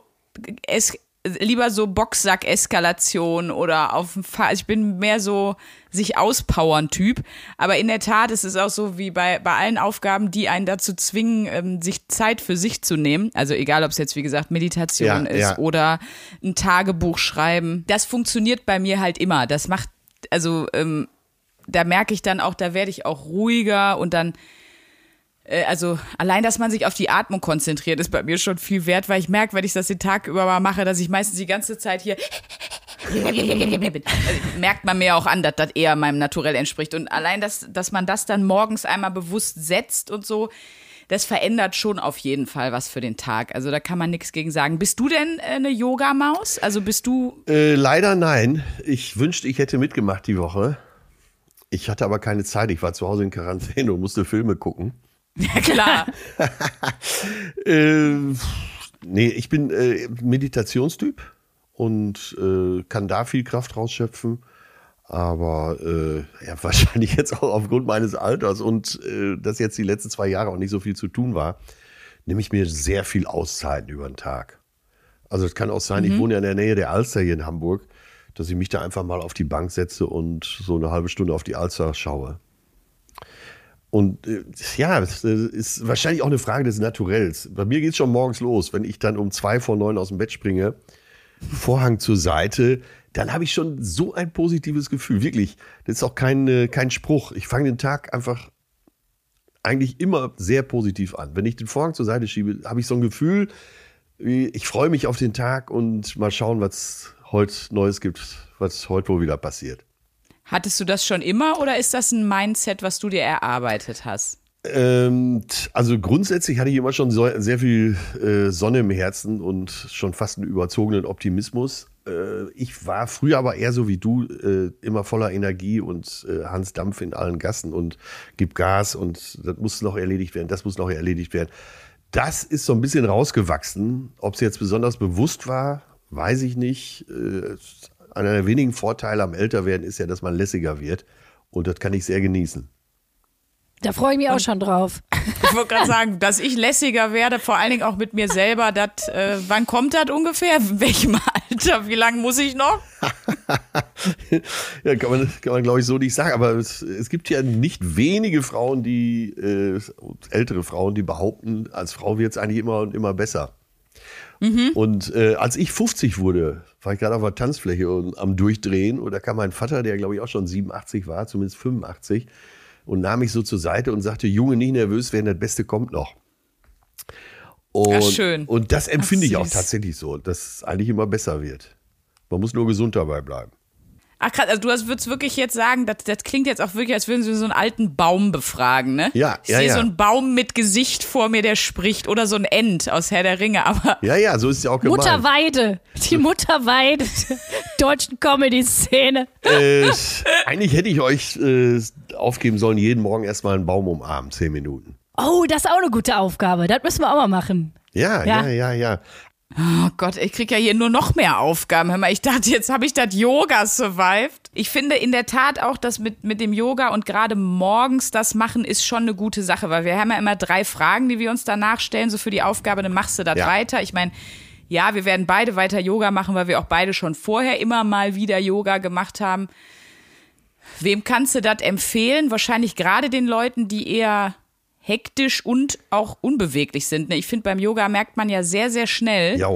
Es, lieber so Boxsack-Eskalation oder auf dem Fahr Ich bin mehr so sich auspowern Typ. Aber in der Tat ist es auch so wie bei, bei allen Aufgaben, die einen dazu zwingen, ähm, sich Zeit für sich zu nehmen. Also egal, ob es jetzt wie gesagt Meditation Ja, ist ja. oder ein Tagebuch schreiben. Das funktioniert bei mir halt immer. Das macht, also ähm, da merke ich dann auch, da werde ich auch ruhiger und dann äh, also allein, dass man sich auf die Atmung konzentriert, ist bei mir schon viel wert, weil ich merke, wenn ich das den Tag über mal mache, dass ich meistens die ganze Zeit hier <laughs> merkt man mir auch an, dass das eher meinem Naturell entspricht. Und allein, dass, dass man das dann morgens einmal bewusst setzt und so, das verändert schon auf jeden Fall was für den Tag. Also da kann man nichts gegen sagen. Bist du denn äh, eine Yogamaus? Also bist du. Äh, leider nein. Ich wünschte, ich hätte mitgemacht die Woche. Ich hatte aber keine Zeit. Ich war zu Hause in Quarantäne und musste Filme gucken. Ja, klar. <laughs> äh, nee, ich bin äh, Meditationstyp und äh, kann da viel Kraft rausschöpfen. Aber äh, ja, <laughs> wahrscheinlich jetzt auch aufgrund meines Alters und äh, dass jetzt die letzten zwei Jahre auch nicht so viel zu tun war, nehme ich mir sehr viel Auszeiten über den Tag. Also es kann auch sein, mhm. ich wohne ja in der Nähe der Alster hier in Hamburg, dass ich mich da einfach mal auf die Bank setze und so eine halbe Stunde auf die Alster schaue. Und äh, ja, das ist wahrscheinlich auch eine Frage des Naturells. Bei mir geht es schon morgens los, wenn ich dann um zwei vor neun aus dem Bett springe, Vorhang zur Seite, dann habe ich schon so ein positives Gefühl. Wirklich, das ist auch kein, äh, kein Spruch. Ich fange den Tag einfach eigentlich immer sehr positiv an. Wenn ich den Vorhang zur Seite schiebe, habe ich so ein Gefühl, ich freue mich auf den Tag und mal schauen, was heute Neues gibt, was heute wohl wieder passiert. Hattest du das schon immer oder ist das ein Mindset, was du dir erarbeitet hast? Ähm, also grundsätzlich hatte ich immer schon so, sehr viel äh, Sonne im Herzen und schon fast einen überzogenen Optimismus. Äh, ich war früher aber eher so wie du, äh, immer voller Energie und äh, Hans Dampf in allen Gassen und gib Gas und das muss noch erledigt werden, das muss noch erledigt werden. Das ist so ein bisschen rausgewachsen. Ob es jetzt besonders bewusst war, weiß ich nicht. Äh, einer der wenigen Vorteile am Älterwerden ist ja, dass man lässiger wird. Und das kann ich sehr genießen. Da freue ich mich auch schon drauf. Ich wollte gerade sagen, dass ich lässiger werde, vor allen Dingen auch mit mir selber. Dat, äh, wann kommt das ungefähr? In welchem Alter? Wie lange muss ich noch? <laughs> ja, kann man, kann man glaube ich so nicht sagen. Aber es, es gibt ja nicht wenige Frauen, die, äh, ältere Frauen, die behaupten, als Frau wird es eigentlich immer und immer besser. Mhm. Und äh, als ich 50 wurde, war ich gerade auf der Tanzfläche und am Durchdrehen und da kam mein Vater, der glaube ich auch schon 87 war, zumindest 85 und nahm mich so zur Seite und sagte, Junge, nicht nervös werden, das Beste kommt noch. Und, ja, schön. und das empfinde Ach, ich auch tatsächlich so, dass es eigentlich immer besser wird. Man muss nur gesund dabei bleiben. Ach krass, also du würdest wirklich jetzt sagen, das, das klingt jetzt auch wirklich, als würden sie so einen alten Baum befragen, ne? Ja, ich ja, sehe ja. so einen Baum mit Gesicht vor mir, der spricht oder so ein End aus Herr der Ringe, aber Ja, ja, so ist es ja auch gemeint. Mutterweide, die Mutterweide der <laughs> deutschen Comedy-Szene. Äh, eigentlich hätte ich euch äh, aufgeben sollen, jeden Morgen erstmal einen Baum umarmen, zehn Minuten. Oh, das ist auch eine gute Aufgabe. Das müssen wir auch mal machen. Ja, ja, Ja. ja, ja. Oh Gott, ich krieg ja hier nur noch mehr Aufgaben. Hör mal, ich dachte, jetzt habe ich das Yoga survived. Ich finde in der Tat auch, dass mit, mit dem Yoga und gerade morgens das machen ist schon eine gute Sache, weil wir haben ja immer drei Fragen, die wir uns danach stellen, so für die Aufgabe, dann machst du das Ja. weiter. Ich meine, ja, wir werden beide weiter Yoga machen, weil wir auch beide schon vorher immer mal wieder Yoga gemacht haben. Wem kannst du das empfehlen? Wahrscheinlich gerade den Leuten, die eher hektisch und auch unbeweglich sind. ne? Ich finde, beim Yoga merkt man ja sehr, sehr schnell, Ja.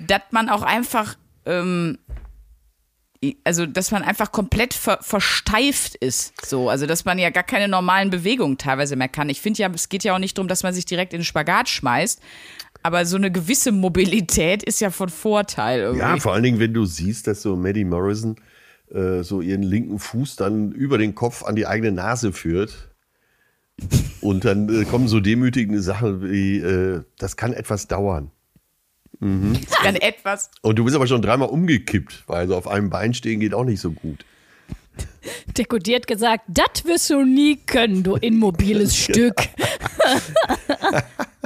dass man auch einfach, ähm, also dass man einfach komplett ver versteift ist. So, also dass man ja gar keine normalen Bewegungen teilweise mehr kann. Ich finde ja, es geht ja auch nicht darum, dass man sich direkt in den Spagat schmeißt. Aber so eine gewisse Mobilität ist ja von Vorteil irgendwie. Ja, vor allen Dingen, wenn du siehst, dass so Maddie Morrison äh, so ihren linken Fuß dann über den Kopf an die eigene Nase führt. Und dann äh, kommen so demütigende Sachen wie, äh, das kann etwas dauern. Dann etwas. Und du bist aber schon dreimal umgekippt, weil so auf einem Bein stehen geht auch nicht so gut. Dekodiert gesagt, das wirst du nie können, du <laughs> immobiles Stück. <laughs>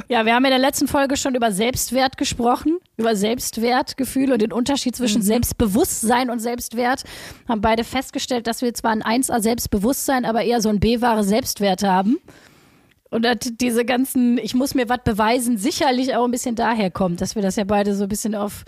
ja, wir haben in der letzten Folge schon über Selbstwert gesprochen, über Selbstwertgefühl und den Unterschied zwischen Selbstbewusstsein und Selbstwert. Haben beide festgestellt, dass wir zwar ein 1A Selbstbewusstsein, aber eher so ein B-wahre Selbstwert haben. Und dass diese ganzen, ich muss mir was beweisen, sicherlich auch ein bisschen daher kommt, dass wir das ja beide so ein bisschen auf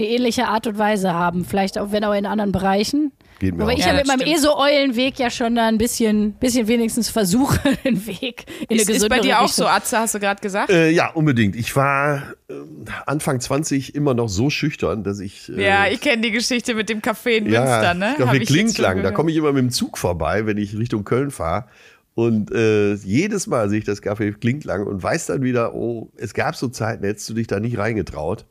eine ähnliche Art und Weise haben. Vielleicht auch, wenn auch in anderen Bereichen. Geht mir Aber auch. ich Ja, habe mit meinem stimmt. eh so Eulenweg ja schon da ein bisschen, bisschen wenigstens versuche, <laughs> den Weg in eine Ist, ist gesündere bei dir auch Richtung. so, Atze, hast du gerade gesagt? Äh, ja, unbedingt. Ich war ähm, Anfang 20 immer noch so schüchtern, dass ich. Äh, ja, ich kenne die Geschichte mit dem Café in ja, Münster, ne? Café Klinklang. Da komme ich immer mit dem Zug vorbei, wenn ich Richtung Köln fahre. Und äh, jedes Mal sehe ich das Café Klinklang und weiß dann wieder, oh, es gab so Zeiten, hättest du dich da nicht reingetraut.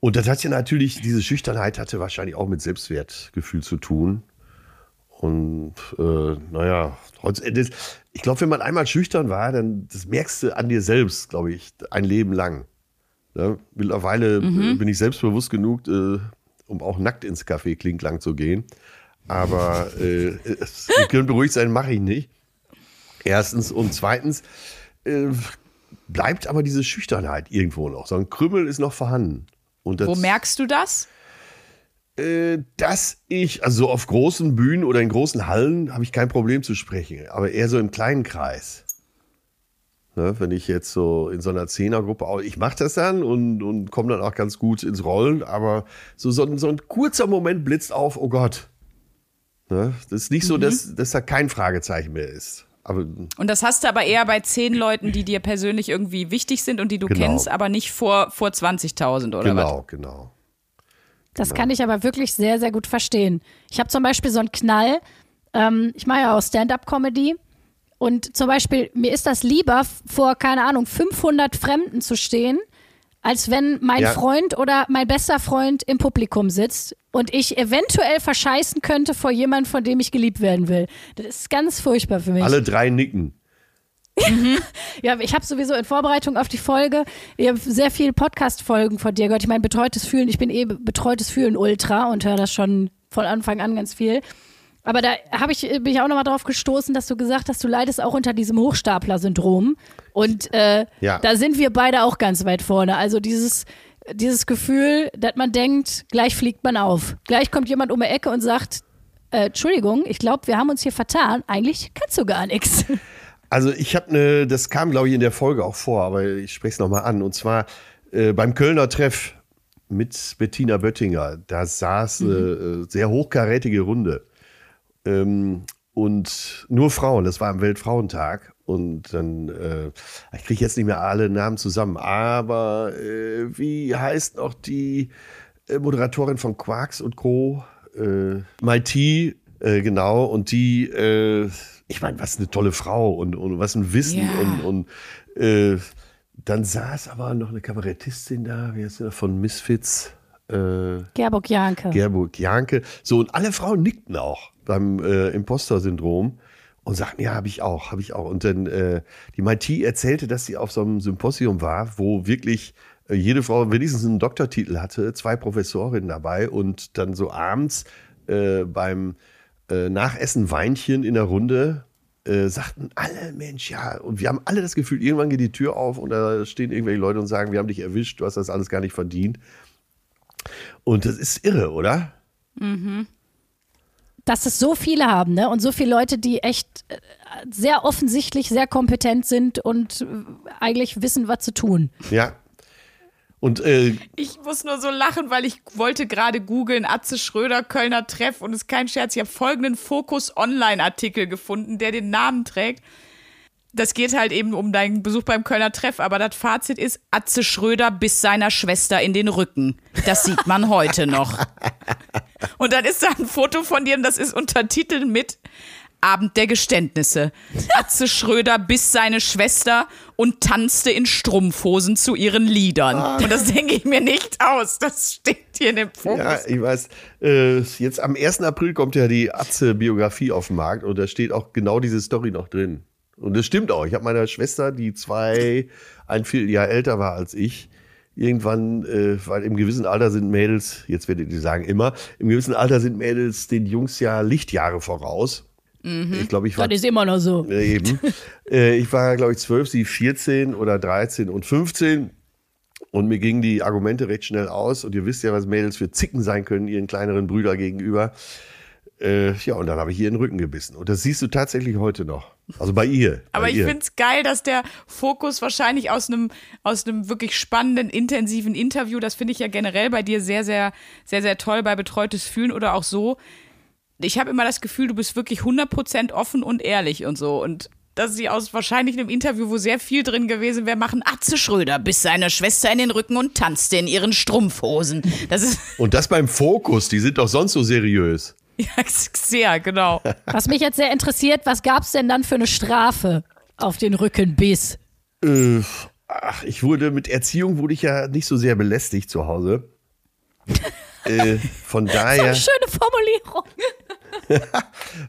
Und das hat ja natürlich, diese Schüchternheit hatte wahrscheinlich auch mit Selbstwertgefühl zu tun. Und äh, naja, ich glaube, wenn man einmal schüchtern war, dann das merkst du an dir selbst, glaube ich, ein Leben lang. Ja, mittlerweile mhm. bin ich selbstbewusst genug, äh, um auch nackt ins Café Klinklang zu gehen. Aber äh, es, ihr könnt beruhigt sein, mache ich nicht. Erstens. Und zweitens äh, bleibt aber diese Schüchternheit irgendwo noch. So ein Krümmel ist noch vorhanden. Das, Wo merkst du das? Äh, dass ich, also auf großen Bühnen oder in großen Hallen habe ich kein Problem zu sprechen, aber eher so im kleinen Kreis. Ne, wenn ich jetzt so in so einer Zehnergruppe, ich mache das dann und, und komme dann auch ganz gut ins Rollen, aber so, so, so ein kurzer Moment blitzt auf, oh Gott. Ne, das ist nicht so, mhm. dass, dass da kein Fragezeichen mehr ist. Aber, und das hast du aber eher bei zehn Leuten, die dir persönlich irgendwie wichtig sind und die du genau. kennst, aber nicht vor, vor 20.000 oder genau, was? Genau, genau. Das kann ich aber wirklich sehr, sehr gut verstehen. Ich habe zum Beispiel so einen Knall. Ähm, ich mache ja auch Stand-up-Comedy. Und zum Beispiel, mir ist das lieber, vor, keine Ahnung, 500 Fremden zu stehen, als wenn mein ja. Freund oder mein bester Freund im Publikum sitzt und ich eventuell verscheißen könnte vor jemandem, von dem ich geliebt werden will. Das ist ganz furchtbar für mich. Alle drei nicken. <laughs> Ja, ich habe sowieso in Vorbereitung auf die Folge, ich habe sehr viele Podcast-Folgen von dir gehört. Ich meine, betreutes Fühlen, ich bin eh betreutes Fühlen Ultra und höre das schon von Anfang an ganz viel. Aber da habe ich, bin ich auch nochmal drauf gestoßen, dass du gesagt hast, du leidest auch unter diesem Hochstapler-Syndrom. Und äh, ja. da sind wir beide auch ganz weit vorne. Also dieses, dieses Gefühl, dass man denkt, gleich fliegt man auf. Gleich kommt jemand um die Ecke und sagt, äh, Entschuldigung, ich glaube, wir haben uns hier vertan. Eigentlich kannst du gar nichts. <laughs> Also ich habe eine, das kam glaube ich in der Folge auch vor, aber ich spreche es nochmal an. Und zwar äh, beim Kölner Treff mit Bettina Böttinger. Da saß eine mhm. äh, sehr hochkarätige Runde. Ähm, und nur Frauen, das war am Weltfrauentag. Und dann, äh, ich kriege jetzt nicht mehr alle Namen zusammen, aber äh, wie heißt noch die äh, Moderatorin von Quarks und Co. Äh, Maiti, äh, genau, und die, äh, ich meine, was eine tolle Frau und, und was ein Wissen yeah. und, und äh, dann saß aber noch eine Kabarettistin da, wie heißt sie da, von Misfits? Äh, Gerburg Janke. Gerburg Janke. So, und alle Frauen nickten auch beim äh, Imposter-Syndrom und sagten, ja, habe ich auch, habe ich auch. Und dann äh, die Maiti erzählte, dass sie auf so einem Symposium war, wo wirklich äh, jede Frau wenigstens einen Doktortitel hatte, zwei Professorinnen dabei und dann so abends äh, beim äh, Nachessen Weinchen in der Runde äh, sagten alle, Mensch, ja, und wir haben alle das Gefühl, irgendwann geht die Tür auf und da stehen irgendwelche Leute und sagen, wir haben dich erwischt, du hast das alles gar nicht verdient. Und das ist irre, oder? Mhm dass es so viele haben, ne? Und so viele Leute, die echt äh, sehr offensichtlich sehr kompetent sind und äh, eigentlich wissen, was zu tun. Ja. Und äh, ich muss nur so lachen, weil ich wollte gerade googeln Atze Schröder Kölner Treff und es ist kein Scherz. Ich habe folgenden Fokus Online Artikel gefunden, der den Namen trägt das geht halt eben um deinen Besuch beim Kölner Treff, aber das Fazit ist, Atze Schröder bis seiner Schwester in den Rücken. Das sieht man heute noch. <laughs> Und dann ist da ein Foto von dir und das ist untertitelt mit Abend der Geständnisse. Atze Schröder biss seine Schwester und tanzte in Strumpfhosen zu ihren Liedern. Ah. Und das denke ich mir nicht aus. Das steht hier in dem Fokus. Ja, ich weiß. Äh, jetzt am 1. April kommt ja die Atze-Biografie auf den Markt und da steht auch genau diese Story noch drin. Und das stimmt auch. Ich habe meiner Schwester, die zwei, ein Vierteljahr älter war als ich, irgendwann, äh, weil im gewissen Alter sind Mädels, jetzt werdet ihr sagen immer, im gewissen Alter sind Mädels den Jungs ja Lichtjahre voraus. Mhm. Ich glaube, ich war. Das ist immer noch so. Äh, eben. <laughs> äh, ich war, glaube ich, zwölf, sie 14 oder 13 und 15. Und mir gingen die Argumente recht schnell aus. Und ihr wisst ja, was Mädels für Zicken sein können, ihren kleineren Brüder gegenüber. Äh, ja, und dann habe ich ihr in den Rücken gebissen. Und das siehst du tatsächlich heute noch. Also bei ihr. Aber bei ich finde es geil, dass der Fokus wahrscheinlich aus einem aus einem wirklich spannenden, intensiven Interview, das finde ich ja generell bei dir sehr, sehr, sehr, sehr toll bei Betreutes Fühlen oder auch so. Ich habe immer das Gefühl, du bist wirklich 100% offen und ehrlich und so. Und dass sie aus wahrscheinlich einem Interview, wo sehr viel drin gewesen wäre, machen Atze Schröder bis seiner Schwester in den Rücken und tanzte in ihren Strumpfhosen. Das ist und das beim Fokus, die sind doch sonst so seriös. <laughs> Ja, sehr, genau. Was mich jetzt sehr interessiert, was gab es denn dann für eine Strafe auf den Rückenbiss? Äh, ach, ich wurde mit Erziehung wurde ich ja nicht so sehr belästigt zu Hause. <laughs> äh, von daher, Schöne Formulierung. <laughs>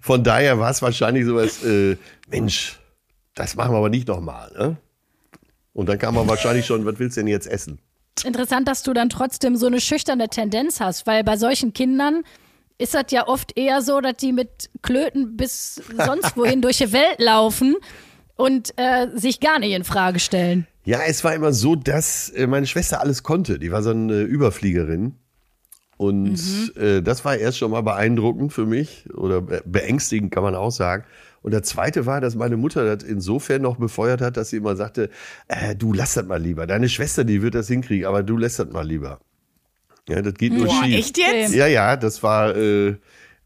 von daher war es wahrscheinlich sowas, äh, Mensch, das machen wir aber nicht nochmal. Ne? Und dann kam man wahrscheinlich schon, was willst du denn jetzt essen? Interessant, dass du dann trotzdem so eine schüchterne Tendenz hast, weil bei solchen Kindern ist das ja oft eher so, dass die mit Klöten bis sonst wohin durch die Welt laufen und äh, sich gar nicht in Frage stellen. Ja, es war immer so, dass äh, meine Schwester alles konnte. Die war so eine Überfliegerin. Und äh, das war erst schon mal beeindruckend für mich oder be- beängstigend, kann man auch sagen. Und der zweite war, dass meine Mutter das insofern noch befeuert hat, dass sie immer sagte, äh, du lass das mal lieber. Deine Schwester, die wird das hinkriegen, aber du lässt das mal lieber. Ja, das geht nur Boah, schief. echt jetzt? Ja, ja, das war, äh,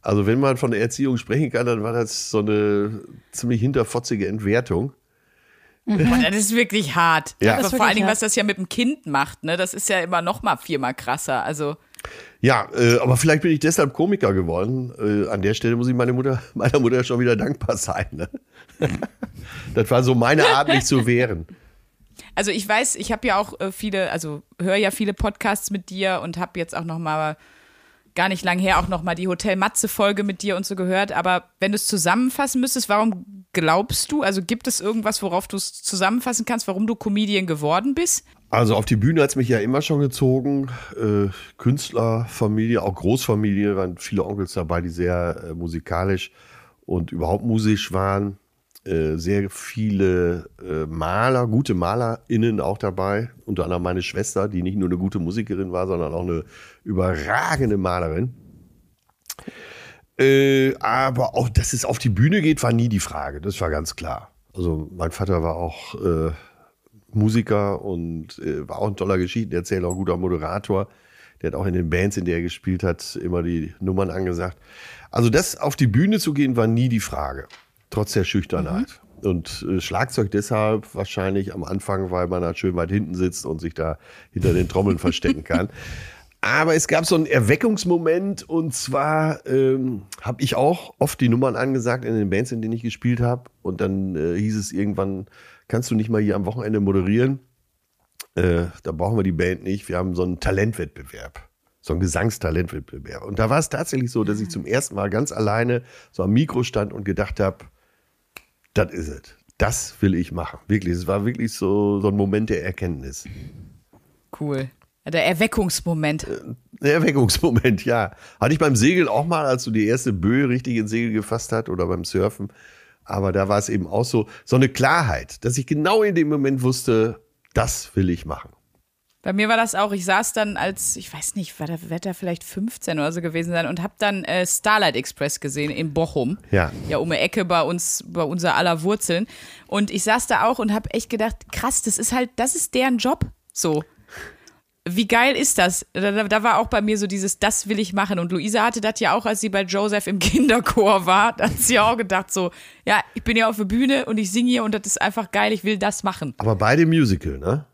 also wenn man von der Erziehung sprechen kann, dann war das so eine ziemlich hinterfotzige Entwertung. Boah, das ist wirklich hart. Ja. Ist vor allen wirklich Dingen, was das ja mit dem Kind macht, ne? Das ist ja immer noch mal viermal krasser. Also Ja, äh, aber vielleicht bin ich deshalb Komiker geworden. Äh, an der Stelle muss ich meine Mutter, meiner Mutter schon wieder dankbar sein. Ne? <laughs> das war so meine Art, mich zu wehren. Also ich weiß, ich habe ja auch äh, viele, also höre ja viele Podcasts mit dir und habe jetzt auch noch mal gar nicht lang her auch noch mal die Hotel Matze Folge mit dir und so gehört. Aber wenn du es zusammenfassen müsstest, warum glaubst du? Also gibt es irgendwas, worauf du es zusammenfassen kannst, warum du Comedian geworden bist? Also auf die Bühne hat's mich ja immer schon gezogen. Äh, Künstlerfamilie, auch Großfamilie, waren viele Onkels dabei, die sehr äh, musikalisch und überhaupt musisch waren. Äh, sehr viele äh, Maler, gute MalerInnen auch dabei. Unter anderem meine Schwester, die nicht nur eine gute Musikerin war, sondern auch eine überragende Malerin. Äh, aber auch, dass es auf die Bühne geht, war nie die Frage. Das war ganz klar. Also mein Vater war auch äh, Musiker und äh, war auch ein toller Geschichtenerzähler, auch guter Moderator. Der hat auch in den Bands, in der er gespielt hat, immer die Nummern angesagt. Also das auf die Bühne zu gehen, war nie die Frage. Trotz der Schüchternheit. Und äh, Schlagzeug deshalb wahrscheinlich am Anfang, weil man halt schön weit hinten sitzt und sich da hinter den Trommeln verstecken <laughs> kann. Aber es gab so einen Erweckungsmoment und zwar ähm, habe ich auch oft die Nummern angesagt in den Bands, in denen ich gespielt habe. Und dann äh, hieß es irgendwann, kannst du nicht mal hier am Wochenende moderieren? Äh, da brauchen wir die Band nicht. Wir haben so einen Talentwettbewerb. So einen Gesangstalentwettbewerb. Und da war es tatsächlich so, dass ich zum ersten Mal ganz alleine so am Mikro stand und gedacht habe, das ist es. Das will ich machen. Wirklich. Es war wirklich so, so ein Moment der Erkenntnis. Cool. Der Erweckungsmoment. Der Erweckungsmoment, ja. Hatte ich beim Segeln auch mal, als du die erste Böe richtig ins Segel gefasst hat oder beim Surfen. Aber da war es eben auch so, so eine Klarheit, dass ich genau in dem Moment wusste, das will ich machen. Bei mir war das auch, ich saß dann als, ich weiß nicht, war der Wetter vielleicht 15 oder so gewesen sein und habe dann äh, Starlight Express gesehen in Bochum. Ja. Ja, um die Ecke bei uns, bei unser aller Wurzeln. Und ich saß da auch und habe echt gedacht, krass, das ist halt, das ist deren Job. So. Wie geil ist das? Da, da, war auch bei mir so dieses, das will ich machen. Und Luisa hatte das ja auch, als sie bei Joseph im <laughs> Kinderchor war. Da hat sie auch gedacht so, ja, ich bin ja auf der Bühne und ich singe hier und das ist einfach geil, ich will das machen. Aber beide Musical, ne?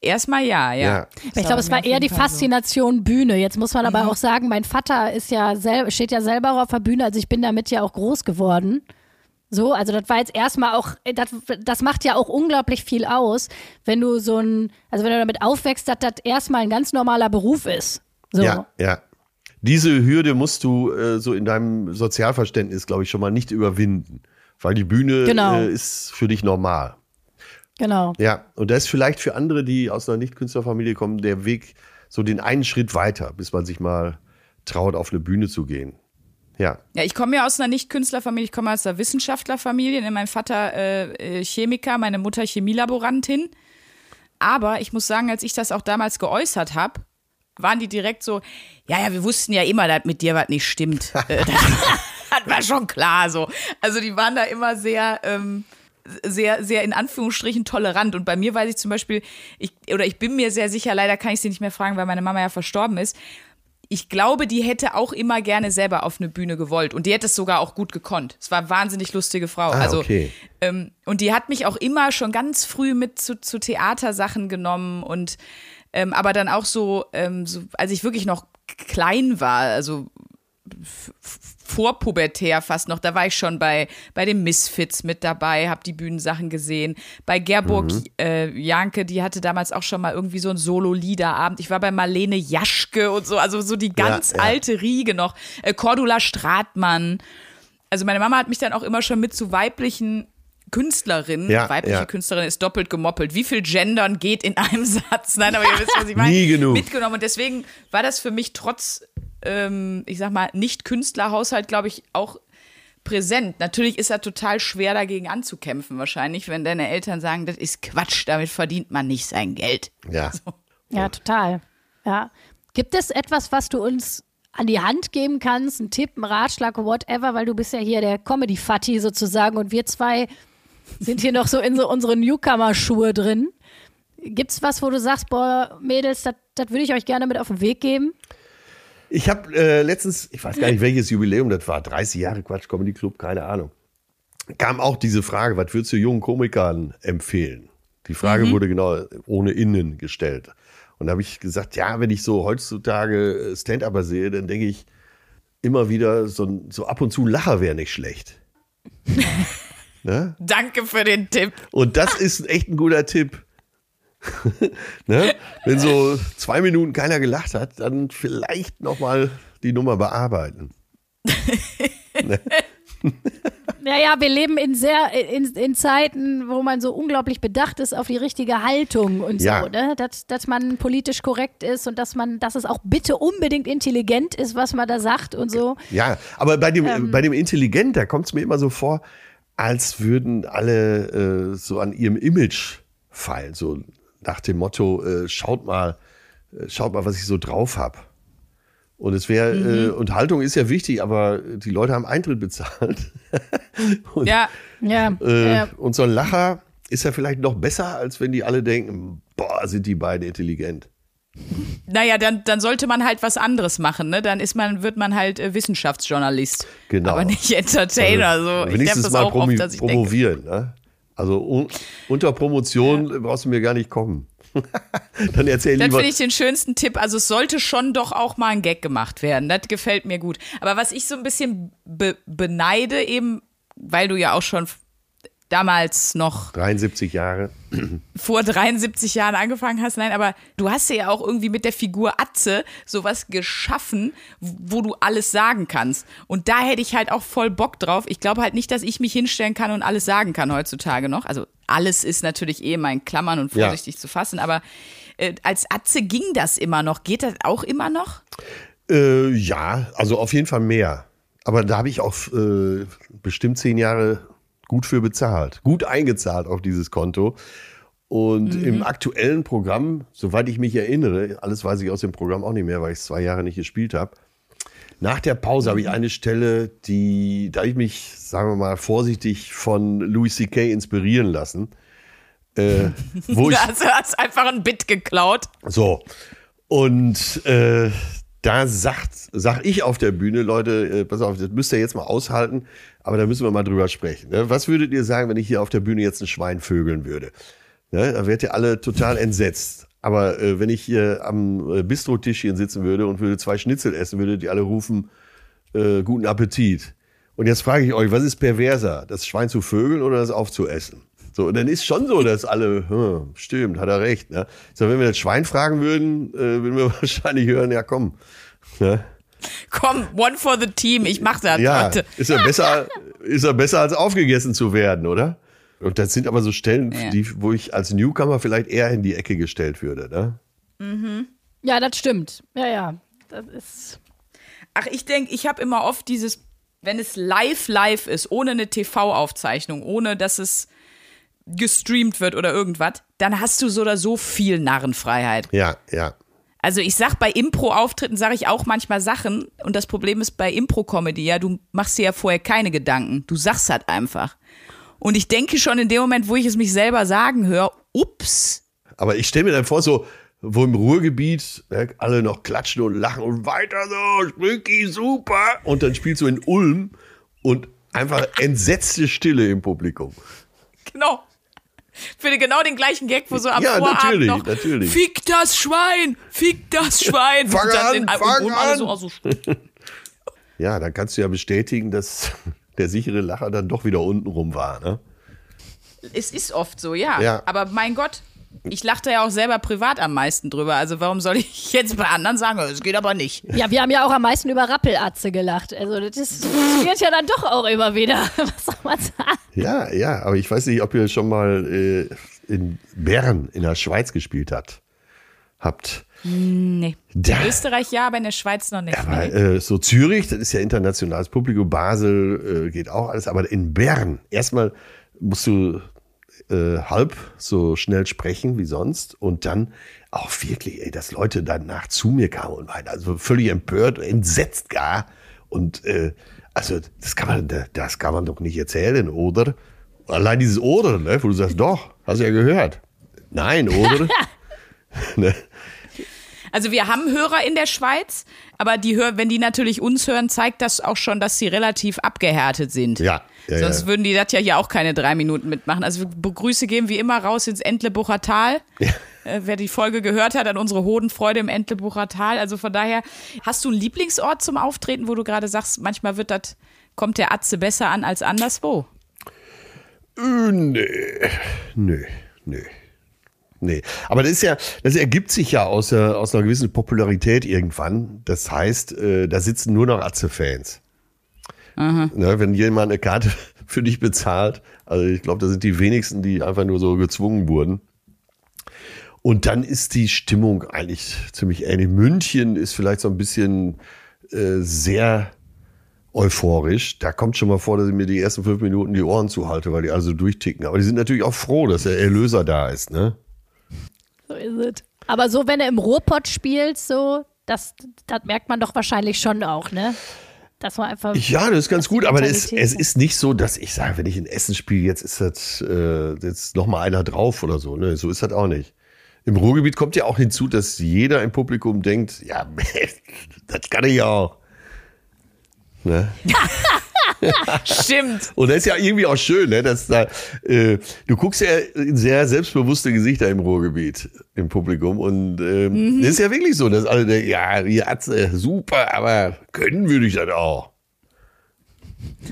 Erstmal ja, ja. Ja. Ich glaube, es war eher die Faszination Bühne. Jetzt muss man aber auch sagen, mein Vater ist ja sel steht ja selber auf der Bühne, also ich bin damit ja auch groß geworden. So, also das war jetzt erstmal auch, das, das macht ja auch unglaublich viel aus, wenn du so ein, also wenn du damit aufwächst, dass das erstmal ein ganz normaler Beruf ist. So. Ja, ja. Diese Hürde musst du äh, so in deinem Sozialverständnis, glaube ich, schon mal nicht überwinden. Weil die Bühne Genau. äh, ist für dich normal. Genau. Ja, und das ist vielleicht für andere, die aus einer Nicht-Künstlerfamilie kommen, der Weg so den einen Schritt weiter, bis man sich mal traut, auf eine Bühne zu gehen. Ja, Ja, ich komme ja aus einer Nicht-Künstlerfamilie, ich komme aus einer Wissenschaftlerfamilie. Ne, Mein Vater äh, äh, Chemiker, meine Mutter Chemielaborantin. Aber ich muss sagen, als ich das auch damals geäußert habe, waren die direkt so, ja, ja, wir wussten ja immer, dass mit dir was nicht stimmt. <laughs> Äh, das, <laughs> das war schon klar so. Also die waren da immer sehr, ähm, sehr, sehr in Anführungsstrichen tolerant. Und bei mir weiß ich zum Beispiel, ich, oder ich bin mir sehr sicher, leider kann ich sie nicht mehr fragen, weil meine Mama ja verstorben ist. Ich glaube, die hätte auch immer gerne selber auf eine Bühne gewollt. Und die hätte es sogar auch gut gekonnt. Es war eine wahnsinnig lustige Frau. Ah, also, okay. ähm, und die hat mich auch immer schon ganz früh mit zu, zu Theatersachen genommen und ähm, aber dann auch so, ähm, so, als ich wirklich noch klein war, also vorpubertär fast noch. Da war ich schon bei, bei den Misfits mit dabei, habe die Bühnensachen gesehen. Bei Gerburg Mhm. äh, Janke, die hatte damals auch schon mal irgendwie so ein Solo-Liederabend. Ich war bei Marlene Jaschke und so, also so die ganz ja. alte Riege noch. Äh, Cordula Stratmann. Also meine Mama hat mich dann auch immer schon mit zu weiblichen Künstlerinnen, Ja, weibliche ja. Künstlerin ist doppelt gemoppelt. Wie viel Gendern geht in einem <laughs> Satz? Nein, aber ihr wisst, was ich <laughs> meine. Nie genug. Mitgenommen. Und deswegen war das für mich trotz, ähm, ich sag mal, nicht Künstlerhaushalt, glaube ich, auch präsent. Natürlich ist er total schwer dagegen anzukämpfen, wahrscheinlich, wenn deine Eltern sagen, das ist Quatsch, damit verdient man nicht sein Geld. <laughs> Ja. Ja, total. Ja. Gibt es etwas, was du uns an die Hand geben kannst, ein Tipp, ein Ratschlag, whatever, weil du bist ja hier der Comedy-Fatti sozusagen und wir zwei sind hier noch so in so unsere Newcomer-Schuhe drin. Gibt's was, wo du sagst, boah, Mädels, das würde ich euch gerne mit auf den Weg geben? Ich habe äh, letztens, ich weiß gar nicht, welches Jubiläum das war, 30 Jahre Quatsch Comedy Club, keine Ahnung. Kam auch diese Frage, was würdest du jungen Komikern empfehlen? Die Frage wurde genau ohne Innen gestellt. Und da habe ich gesagt, ja, wenn ich so heutzutage Stand-Upper sehe, dann denke ich immer wieder, so, so ab und zu Lacher wäre nicht schlecht. <laughs> ne? Danke für den Tipp. Und das ist echt ein guter Tipp. <laughs> ne? Wenn so zwei Minuten keiner gelacht hat, dann vielleicht nochmal die Nummer bearbeiten. <laughs> Naja, wir leben in sehr in, in Zeiten, wo man so unglaublich bedacht ist auf die richtige Haltung und Ja. so, ne? Dass, dass man politisch korrekt ist und dass man, dass es auch bitte unbedingt intelligent ist, was man da sagt und so. Ja, aber bei dem, bei dem Intelligent, da kommt es mir immer so vor, als würden alle äh, so an ihrem Image fallen. So nach dem Motto, äh, schaut mal, äh, schaut mal, was ich so drauf habe. Und es wäre, äh, Unterhaltung ist ja wichtig, aber die Leute haben Eintritt bezahlt. <laughs> und, Ja, Ja, äh, ja. und so ein Lacher ist ja vielleicht noch besser, als wenn die alle denken, boah, sind die beiden intelligent. naja, dann, dann sollte man halt was anderes machen, ne? Dann ist man, wird man halt äh, Wissenschaftsjournalist. Genau. Aber nicht Entertainer. So. Ich Wenigstens das mal auch promi- oft, dass ich denke, promovieren. Ne? Also un unter Promotion brauchst du mir gar nicht kommen. <laughs> Dann erzähl Das lieber. finde ich den schönsten Tipp. Also es sollte schon doch auch mal ein Gag gemacht werden. Das gefällt mir gut. Aber was ich so ein bisschen be beneide, eben, weil du ja auch schon damals noch 73 Jahre. vor 73 Jahren angefangen hast, nein, aber du hast ja auch irgendwie mit der Figur Atze sowas geschaffen, wo du alles sagen kannst. Und da hätte ich halt auch voll Bock drauf. Ich glaube halt nicht, dass ich mich hinstellen kann und alles sagen kann heutzutage noch. Also alles ist natürlich eh mal in Klammern und Ja. vorsichtig zu fassen, aber äh, als Atze ging das immer noch. Geht das auch immer noch? Äh, ja, also auf jeden Fall mehr. Aber da habe ich auch äh, bestimmt zehn Jahre gut für bezahlt. Gut eingezahlt auf dieses Konto. Und Mhm. im aktuellen Programm, soweit ich mich erinnere, alles weiß ich aus dem Programm auch nicht mehr, weil ich es zwei Jahre nicht gespielt habe. Nach der Pause Mhm. habe ich eine Stelle, die, da hab ich mich, sagen wir mal, vorsichtig von Louis C.K. inspirieren lassen. Äh, <laughs> wo ich, Also hast einfach ein Bit geklaut. so. Und äh, da sagt, sag ich auf der Bühne, Leute, äh, pass auf, das müsst ihr jetzt mal aushalten, aber da müssen wir mal drüber sprechen. Ne? Was würdet ihr sagen, wenn ich hier auf der Bühne jetzt ein Schwein vögeln würde? Ne? Da wärt ihr alle total entsetzt. Aber äh, wenn ich hier am äh, Bistrotischchen sitzen würde und würde zwei Schnitzel essen, würdet ihr alle rufen, äh, guten Appetit. Und jetzt frage ich euch, was ist perverser, das Schwein zu vögeln oder das aufzuessen? So, und dann ist schon so, dass alle, hm, stimmt, hat er recht. Ne? So, wenn wir das Schwein fragen würden, äh, würden wir <laughs> wahrscheinlich hören, ja komm. Ne? Komm, one for the team. Ich mach das Ja, heute. ist er besser, <laughs> ist er besser als aufgegessen zu werden, oder? Und das sind aber so Stellen, Ja. die, wo ich als Newcomer vielleicht eher in die Ecke gestellt würde. Ne? ja, das stimmt. Ja, ja. Das ist. Ach, ich denke, ich habe immer oft dieses, wenn es live live ist, ohne eine TV-Aufzeichnung, ohne dass es gestreamt wird oder irgendwas, dann hast du so oder so viel Narrenfreiheit. Ja, ja. Also ich sag bei Impro-Auftritten sage ich auch manchmal Sachen und das Problem ist bei Impro-Comedy, ja, du machst dir ja vorher keine Gedanken, du sagst halt einfach. Und ich denke schon in dem Moment, wo ich es mich selber sagen höre, ups, Aber ich stelle mir dann vor, so, wo im Ruhrgebiet ne, alle noch klatschen und lachen und weiter so, Sprünki, super. Und dann spielst du in Ulm und einfach entsetzte Stille im Publikum. genau. Für genau den gleichen Gag, wo so am Ja, Vorabend natürlich, noch natürlich. Fick das Schwein, fick das <laughs> Schwein. Fang an, fang an. so, also, <laughs> Ja, dann kannst du ja bestätigen, dass <laughs> der sichere Lacher dann doch wieder untenrum war, ne? Es ist oft so, ja. Ja. Aber mein Gott, ich lachte ja auch selber privat am meisten drüber. Also warum soll ich <laughs> jetzt bei anderen sagen, es geht aber nicht? Ja, wir haben ja auch am meisten über Rappelatze gelacht. Also das ist- passiert ja dann doch auch immer wieder. <laughs> Was soll man sagen? Ja, ja, aber ich weiß nicht, ob ihr schon mal äh, in Bern in der Schweiz gespielt hat. Habt. Nee. Da, Österreich ja, aber in der Schweiz noch nicht. aber, nee. äh, so Zürich, das ist ja internationales Publikum, Basel äh, geht auch alles, aber in Bern, erstmal musst du äh, halb so schnell sprechen wie sonst und dann auch wirklich, ey, dass Leute danach zu mir kamen und waren also völlig empört, entsetzt gar und äh, also das kann man, das kann man doch nicht erzählen, oder? Allein dieses oder, ne, wo du sagst, doch, hast du ja gehört. Nein, oder? <laughs> ne? Also wir haben Hörer in der Schweiz, aber die hör wenn die natürlich uns hören, zeigt das auch schon, dass sie relativ abgehärtet sind. Ja, ja, Sonst ja. würden die das ja hier auch keine drei Minuten mitmachen. Also wir- Grüße geben wie immer raus ins Entlebucher Tal. Äh, wer die Folge gehört hat, an unsere Hodenfreude im Entlebucher Tal. Also von daher, hast du einen Lieblingsort zum Auftreten, wo du gerade sagst, manchmal wird das, kommt der Atze besser an als anderswo? Äh, Nö, nö, nö. Nee, aber das ist ja, das ergibt sich ja aus, der, aus einer gewissen Popularität irgendwann. Das heißt, äh, da sitzen nur noch Atze-Fans. Ne, wenn jemand eine Karte <laughs> für dich bezahlt, also ich glaube, da sind die wenigsten, die einfach nur so gezwungen wurden. Und dann ist die Stimmung eigentlich ziemlich ähnlich. München ist vielleicht so ein bisschen äh, sehr euphorisch. Da kommt schon mal vor, dass ich mir die ersten fünf Minuten die Ohren zuhalte, weil die alle so durchticken. Aber die sind natürlich auch froh, dass der Erlöser da ist, ne? So ist es. Aber so, wenn du im Ruhrpott spielst, so, das, das merkt man doch wahrscheinlich schon auch, ne? Dass man einfach. Ja, das ist ganz gut, aber es, Mentalität- es ist nicht so, dass ich sage, wenn ich in Essen spiele, jetzt ist das äh, jetzt noch mal einer drauf oder so. Ne? So ist das auch nicht. Im Ruhrgebiet kommt ja auch hinzu, dass jeder im Publikum denkt, ja, <laughs> das kann ich auch. Ne? <laughs> Stimmt. Und das ist ja irgendwie auch schön, ne? dass da, äh, du guckst ja in sehr selbstbewusste Gesichter im Ruhrgebiet im Publikum und ähm, das ist ja wirklich so, dass alle denken, ja, die Atze, super, aber können würde ich das auch.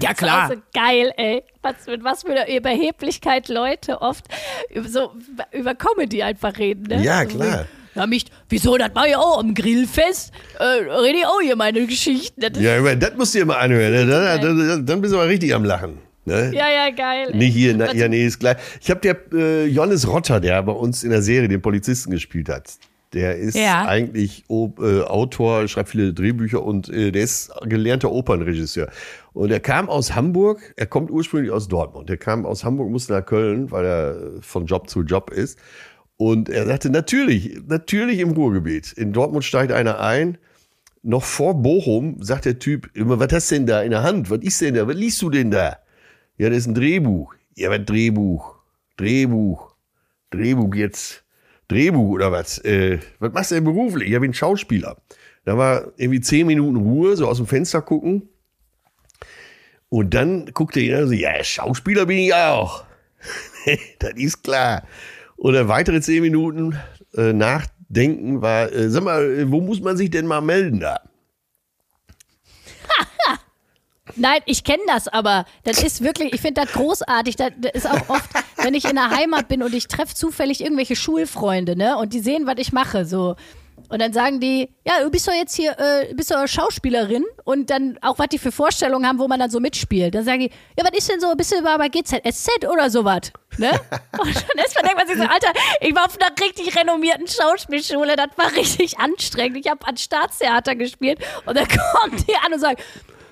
Ja, klar. Also geil, ey. Was, mit was für einer Überheblichkeit Leute oft über, so über Comedy einfach reden, ne? Ja, so klar. wie, Ja, mich, wieso, das war ja auch am Grillfest. Äh, rede ich auch hier meine Geschichten. Das Ja, ich das musst du dir mal anhören. Ne? Dann, dann, dann bist du aber richtig am Lachen. Ne? ja, ja, geil. ey. Nicht hier, na, ja, nee, ist gleich. Ich habe der äh, Johannes Rotter, der bei uns in der Serie den Polizisten gespielt hat. Der ist Ja. eigentlich O- äh, Autor, schreibt viele Drehbücher und äh, der ist gelernter Opernregisseur. Und er kam aus Hamburg, er kommt ursprünglich aus Dortmund. Er kam aus Hamburg, musste nach Köln, weil er von Job zu Job ist. Und er sagte, natürlich, natürlich im Ruhrgebiet. In Dortmund steigt einer ein. Noch vor Bochum sagt der Typ immer, was hast du denn da in der Hand? Was ist denn da? Was liest du denn da? Ja, das ist ein Drehbuch. Ja, was Drehbuch? Drehbuch. Drehbuch jetzt. Drehbuch oder was? Äh, was machst du denn beruflich? Ja, ich bin Schauspieler. Da war irgendwie zehn Minuten Ruhe, so aus dem Fenster gucken. Und dann guckte er so, ja, Schauspieler bin ich auch. <laughs> das ist klar. Oder weitere zehn Minuten äh, nachdenken war, äh, sag mal, äh, wo muss man sich denn mal melden da? <laughs> Nein, ich kenne das, aber das ist wirklich, ich finde das großartig. Das, das ist auch oft, wenn ich in der Heimat bin und ich treffe zufällig irgendwelche Schulfreunde, ne, und die sehen, was ich mache, so. Und dann sagen die, ja, du bist doch jetzt hier, äh, bist doch Schauspielerin und dann auch, was die für Vorstellungen haben, wo man dann so mitspielt. Dann sagen die, ja, was ist denn so, bist du mal bei GZSZ oder sowas? Ne? <laughs> <laughs> Und dann ist man denkt man sich so, Alter, ich war auf einer richtig renommierten Schauspielschule, das war richtig anstrengend. Ich habe an Staatstheater gespielt und dann <laughs> kommen die an und sagen,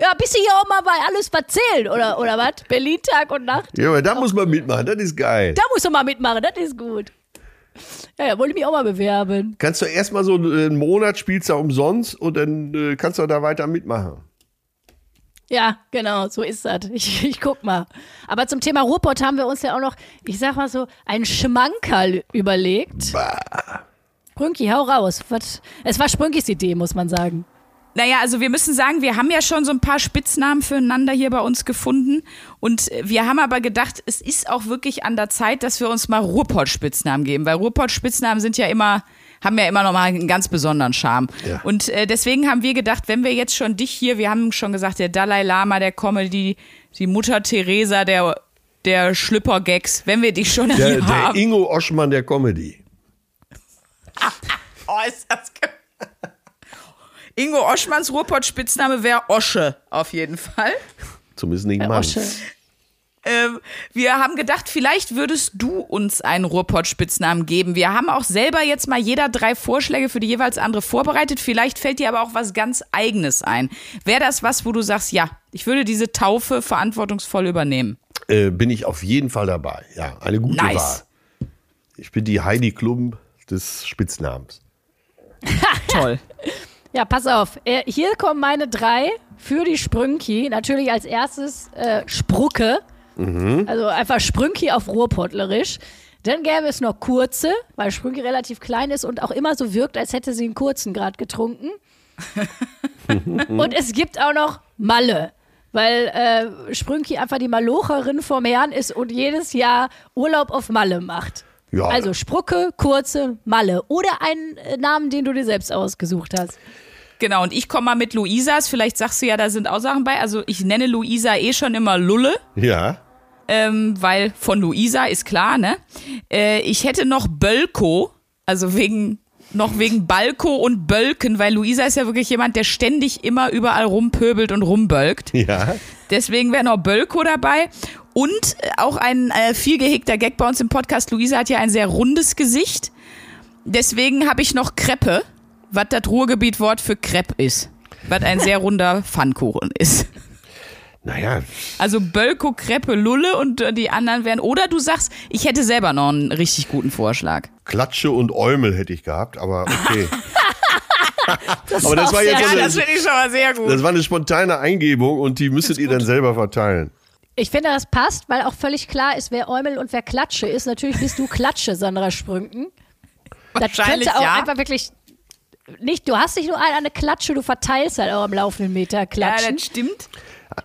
ja, bist du hier auch mal bei Alles verzählen oder, oder was? Berlin Tag und Nacht? Ja, aber da muss man mitmachen, das ist geil. Da musst du mal mitmachen, das ist gut. <laughs> Ja, ja, wollte ich mich auch mal bewerben. Kannst du erstmal so einen Monat spielst du umsonst und dann äh, kannst du da weiter mitmachen. Ja, genau, so ist das. <laughs> Ich, ich guck mal. Aber zum Thema Ruhrpott haben wir uns ja auch noch, ich sag mal so, einen Schmankerl überlegt. Sprünki, hau raus. Was, es war Sprünkis Idee, muss man sagen. Naja, also wir müssen sagen, wir haben ja schon so ein paar Spitznamen füreinander hier bei uns gefunden. Und wir haben aber gedacht, es ist auch wirklich an der Zeit, dass wir uns mal Ruhrpott-Spitznamen geben. Weil Ruhrpott-Spitznamen sind ja immer, haben ja immer noch mal einen ganz besonderen Charme. Ja. Und äh, deswegen haben wir gedacht, wenn wir jetzt schon dich hier, wir haben schon gesagt, der Dalai Lama der Comedy, die Mutter Teresa der, der Schlüppergags, wenn wir dich schon Der, hier der haben. Ingo Oschmann der Comedy. <laughs> Oh, ist das ge- Ingo Oschmanns Ruhrpott-Spitzname wäre Osche, auf jeden Fall. Zumindest nicht Herr Mann. Osche. Ähm, wir haben gedacht, vielleicht würdest du uns einen Ruhrpott-Spitznamen geben. Wir haben auch selber jetzt mal jeder drei Vorschläge für die jeweils andere vorbereitet. Vielleicht fällt dir aber auch was ganz Eigenes ein. Wäre das was, wo du sagst, ja, ich würde diese Taufe verantwortungsvoll übernehmen? Äh, bin ich auf jeden Fall dabei. Ja, eine gute Nice. Wahl. Ich bin die Heidi Klum des Spitznamens. <laughs> Toll. Ja, pass auf. Äh, hier kommen meine drei für die Sprünki. Natürlich als erstes äh, Sprucke. Also einfach Sprünki auf Ruhrpottlerisch. Dann gäbe es noch Kurze, weil Sprünki relativ klein ist und auch immer so wirkt, als hätte sie einen kurzen gerade getrunken. <laughs> und es gibt auch noch Malle, weil äh, Sprünki einfach die Malocherin vom Herrn ist und jedes Jahr Urlaub auf Malle macht. Ja. Also Sprucke, Kurze, Malle. Oder einen äh, Namen, den du dir selbst ausgesucht hast. Genau, und ich komme mal mit Luisas. Vielleicht sagst du ja, da sind auch Sachen bei. Also ich nenne Luisa eh schon immer Lulle. Ja. ähm, weil von Luisa ist klar, ne? Äh, ich hätte noch Bölko, also wegen noch wegen Balko und Bölken, weil Luisa ist ja wirklich jemand, der ständig immer überall rumpöbelt und rumbölkt. Ja. Deswegen wäre noch Bölko dabei. Und äh, auch ein äh, viel gehegter Gag bei uns im Podcast. Luisa hat ja ein sehr rundes Gesicht. Deswegen habe ich noch Kreppe, was das Ruhrgebietwort für Crepe ist. Was ein sehr runder Pfannkuchen ist. Naja, Also Bölko, Kreppe, Lulle und äh, die anderen wären. Oder du sagst, ich hätte selber noch einen richtig guten Vorschlag. Klatsche und Eumel hätte ich gehabt, aber okay. <laughs> aber das war jetzt so eine, finde ich schon mal sehr gut. das war eine spontane Eingebung und die müsstet ihr dann selber verteilen. Ich finde, das passt, weil auch völlig klar ist, wer Eumel und wer Klatsche ist. Natürlich bist du Klatsche, Sandra Sprünken. Das Wahrscheinlich, könnte auch ja. einfach wirklich nicht, du hast nicht nur eine Klatsche, du verteilst halt auch am laufenden Meter Ja, Klatschen. das stimmt.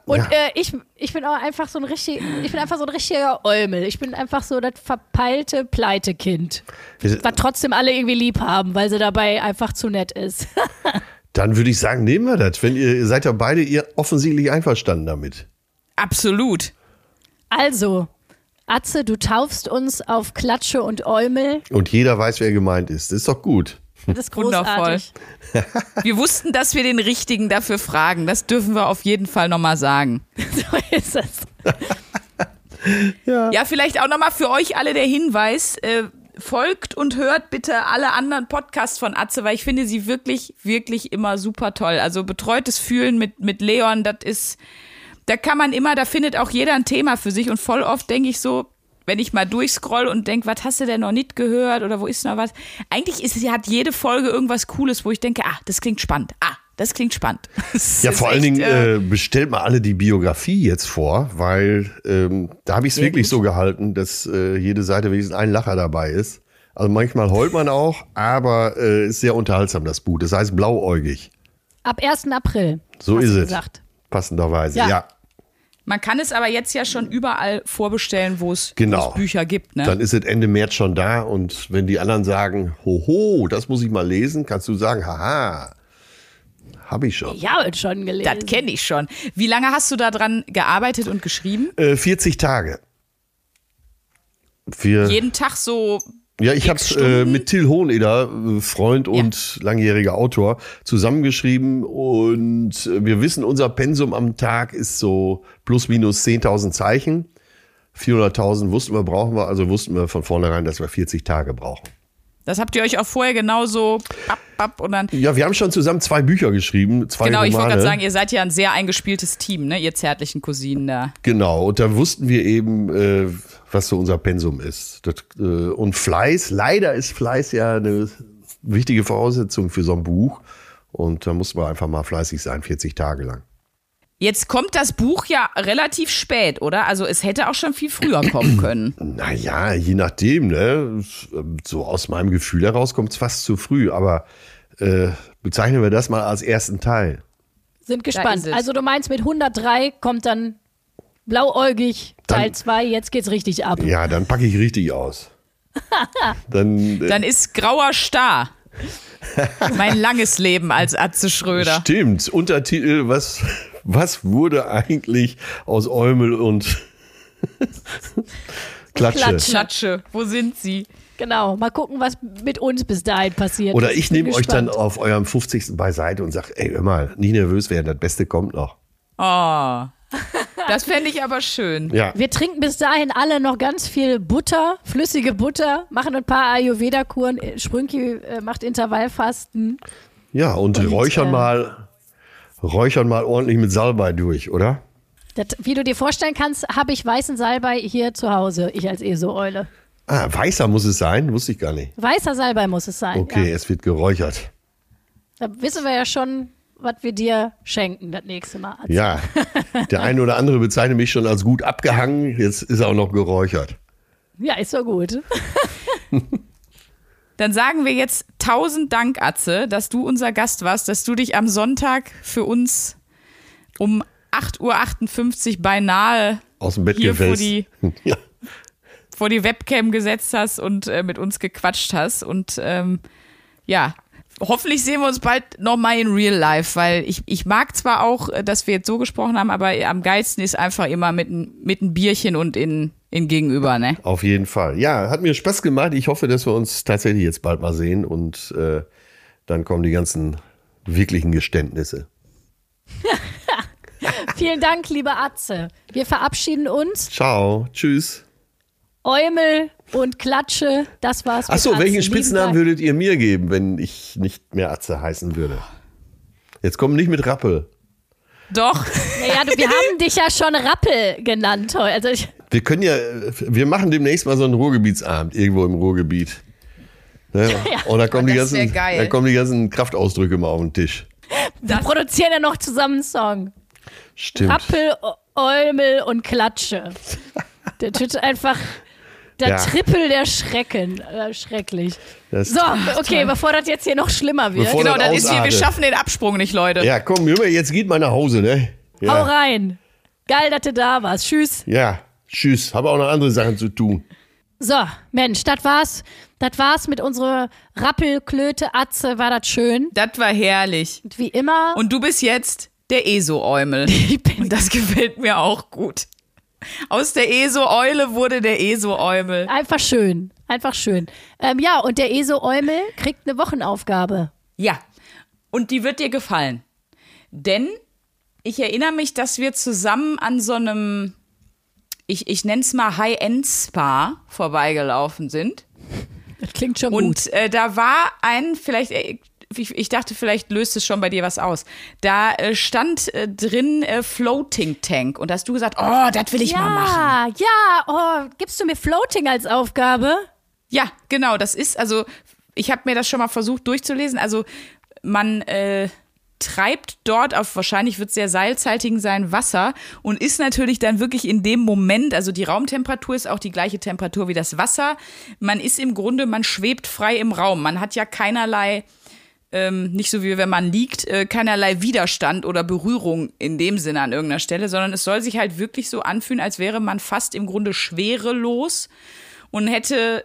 und Ja. äh, ich, ich bin auch einfach so ein richtig, ich bin einfach so ein richtiger Eumel. Ich bin einfach so das verpeilte Pleitekind. Was trotzdem alle irgendwie lieb haben, weil sie dabei einfach zu nett ist. <laughs> Dann würde ich sagen, nehmen wir das. Wenn ihr, ihr seid ja beide ihr offensichtlich einverstanden damit. Absolut. Also, Atze, du taufst uns auf Klatsche und Eumel. Und jeder weiß, wer gemeint ist. Das ist doch gut. Das ist Wundervoll. großartig. Wir wussten, dass wir den Richtigen dafür fragen. Das dürfen wir auf jeden Fall nochmal sagen. <laughs> So ist es. Ja, vielleicht auch nochmal für euch alle der Hinweis. Äh, folgt und hört bitte alle anderen Podcasts von Atze, weil ich finde sie wirklich, wirklich immer super toll. Also betreutes Fühlen mit, mit Leon, das ist, da kann man immer, da findet auch jeder ein Thema für sich und voll oft denke ich so, wenn ich mal durchscroll und denke, was hast du denn noch nicht gehört oder wo ist noch was? Eigentlich ist, hat jede Folge irgendwas Cooles, wo ich denke, ah, das klingt spannend. Ah, das klingt spannend. <laughs> Das Ja, vor allen echt, Dingen äh, bestellt mal alle die Biografie jetzt vor, weil ähm, da habe ich es wirklich gut. so gehalten, dass äh, jede Seite wenigstens ein Lacher dabei ist. Also manchmal heult man auch, aber äh, ist sehr unterhaltsam, das Buch. Das heißt blauäugig. Ab 1. April. So ist es. Gesagt. Passenderweise, Ja. ja. Man kann es aber jetzt ja schon überall vorbestellen, wo es, Genau. Bücher gibt. Ne? Dann ist es Ende März schon da und wenn die anderen sagen, hoho, das muss ich mal lesen, kannst du sagen, haha, habe ich schon. Ich habe es schon gelesen. Das kenne ich schon. Wie lange hast du da dran gearbeitet und geschrieben? Äh, 40 Tage. Wir, Jeden Tag so. Ja, ich habe äh, mit Till Hohneder, äh, Freund und langjähriger Autor, zusammengeschrieben und äh, wir wissen, unser Pensum am Tag ist so plus minus 10.000 Zeichen. 400.000 wussten wir, brauchen wir, also wussten wir von vornherein, dass wir 40 Tage brauchen. Das habt ihr euch auch vorher genauso. Bap, bap, und dann, Ja, wir haben schon zusammen zwei Bücher geschrieben, zwei genau, ich wollte Romane. gerade sagen, ihr seid ja ein sehr eingespieltes Team, ne? Ihr zärtlichen Cousinen da. Genau, und da wussten wir eben, äh, was so unser Pensum ist. Das, äh, und Fleiß, leider ist Fleiß ja eine wichtige Voraussetzung für so ein Buch. Und da muss man einfach mal fleißig sein, 40 Tage lang. Jetzt kommt das Buch ja relativ spät, oder? Also es hätte auch schon viel früher kommen <clears throat> können. Naja, je nachdem, ne? So aus meinem Gefühl heraus kommt es fast zu früh, aber äh, bezeichnen wir das mal als ersten Teil. Sind gespannt. es. Also du meinst, mit 103 kommt dann blauäugig Teil Dann- 2. Jetzt geht's richtig ab. Ja, dann packe ich richtig aus. <laughs> dann, äh, Dann ist grauer Star. Mein langes Leben als Atze Schröder. Stimmt. Untertitel, was, was wurde eigentlich aus Eumel und <laughs> Klatsche? Klatsche. Klatsche, wo sind sie? Genau, mal gucken, was mit uns bis dahin passiert. Oder ich nehme euch dann auf eurem 50. beiseite und sage, ey, hör mal, nicht nervös werden, das Beste kommt noch. Oh. <laughs> Das fände ich aber schön. Ja. Wir trinken bis dahin alle noch ganz viel Butter, flüssige Butter, machen ein paar Ayurveda-Kuren. Sprünki äh, macht Intervallfasten. Ja, und, Und, räuchern äh, mal, räuchern mal ordentlich mit Salbei durch, oder? Das, wie du dir vorstellen kannst, habe ich weißen Salbei hier zu Hause, ich als ESO-Eule. Ah, weißer muss es sein, wusste ich gar nicht. Weißer Salbei muss es sein. Okay, Ja. es wird geräuchert. Da wissen wir ja schon, was wir dir schenken das nächste Mal. Also, Ja, der eine oder andere bezeichnet mich schon als gut abgehangen, jetzt ist er auch noch geräuchert. ja, ist so gut. <laughs> Dann sagen wir jetzt tausend Dank, Atze, dass du unser Gast warst, dass du dich am Sonntag für uns um 8.58 Uhr beinahe Aus dem Bett Hier vor die- <laughs> Ja. vor die Webcam gesetzt hast und äh, mit uns gequatscht hast. Und ähm, ja, hoffentlich sehen wir uns bald nochmal in Real Life, weil ich, ich mag zwar auch, äh, dass wir jetzt so gesprochen haben, aber am geilsten ist einfach immer mit, ein- mit ein Bierchen und in, in Gegenüber, ne? Auf jeden Fall. Ja, hat mir Spaß gemacht. Ich hoffe, dass wir uns tatsächlich jetzt bald mal sehen und äh, dann kommen die ganzen wirklichen Geständnisse. <laughs> Vielen Dank, liebe Atze. Wir verabschieden uns. Ciao, tschüss. Eumel und Klatsche, das war's. Achso, welchen Spitznamen würdet ihr mir geben, wenn ich nicht mehr Atze heißen würde? Jetzt kommen nicht mit Rappel. Doch. Naja, du, wir <laughs> haben dich ja schon Rappel genannt heute. Also ich, Wir können ja, wir machen demnächst mal so einen Ruhrgebietsabend irgendwo im Ruhrgebiet. Ne? <laughs> Und da kommen, die Das ganzen, geil. da kommen die ganzen Kraftausdrücke mal auf den Tisch. wir produzieren ja noch zusammen einen Song. Stimmt. Rappel, Eumel und Klatsche. Der tut einfach der Ja. Trippel der Schrecken. Äh, schrecklich. Das- So, okay, bevor das jetzt hier noch schlimmer wird. Bevor Genau, das dann ist wir, wir schaffen den Absprung nicht, Leute. Ja, komm, Junge, jetzt geht mal nach Hause, ne? Hau Ja, rein. Geil, dass du da warst. Tschüss. ja. tschüss. Habe auch noch andere Sachen zu tun. So, Mensch, das war's. Das war's mit unserer Rappelklöte Atze. War das schön. Das war herrlich. Und wie immer. Und du bist jetzt der ESO-Eumel. <laughs> ich bin Und das gefällt mir auch gut. Aus der ESO-Eule wurde der ESO-Eumel. einfach schön. Einfach schön. Ähm, ja, und der ESO Eumel kriegt eine Wochenaufgabe. Ja, und die wird dir gefallen. Denn ich erinnere mich, dass wir zusammen an so einem, ich, ich nenne es mal High-End-Spa vorbeigelaufen sind. Das klingt schon gut. Und äh, da war ein, vielleicht, äh, ich, ich dachte, vielleicht löst es schon bei dir was aus. Da äh, stand äh, drin äh, Floating Tank. Und da hast du gesagt, oh, das will ich mal machen. Ja, ja, oh, gibst du mir Floating als Aufgabe? Ja, genau, das ist, also, ich habe mir das schon mal versucht durchzulesen. Also, man äh, treibt dort auf, wahrscheinlich wird es sehr salzhaltigen sein, Wasser und ist natürlich dann wirklich in dem Moment, also die Raumtemperatur ist auch die gleiche Temperatur wie das Wasser. Man ist im Grunde, man schwebt frei im Raum. Man hat ja keinerlei ähm, nicht so wie wenn man liegt, äh, keinerlei Widerstand oder Berührung in dem Sinne an irgendeiner Stelle, sondern es soll sich halt wirklich so anfühlen, als wäre man fast im Grunde schwerelos und hätte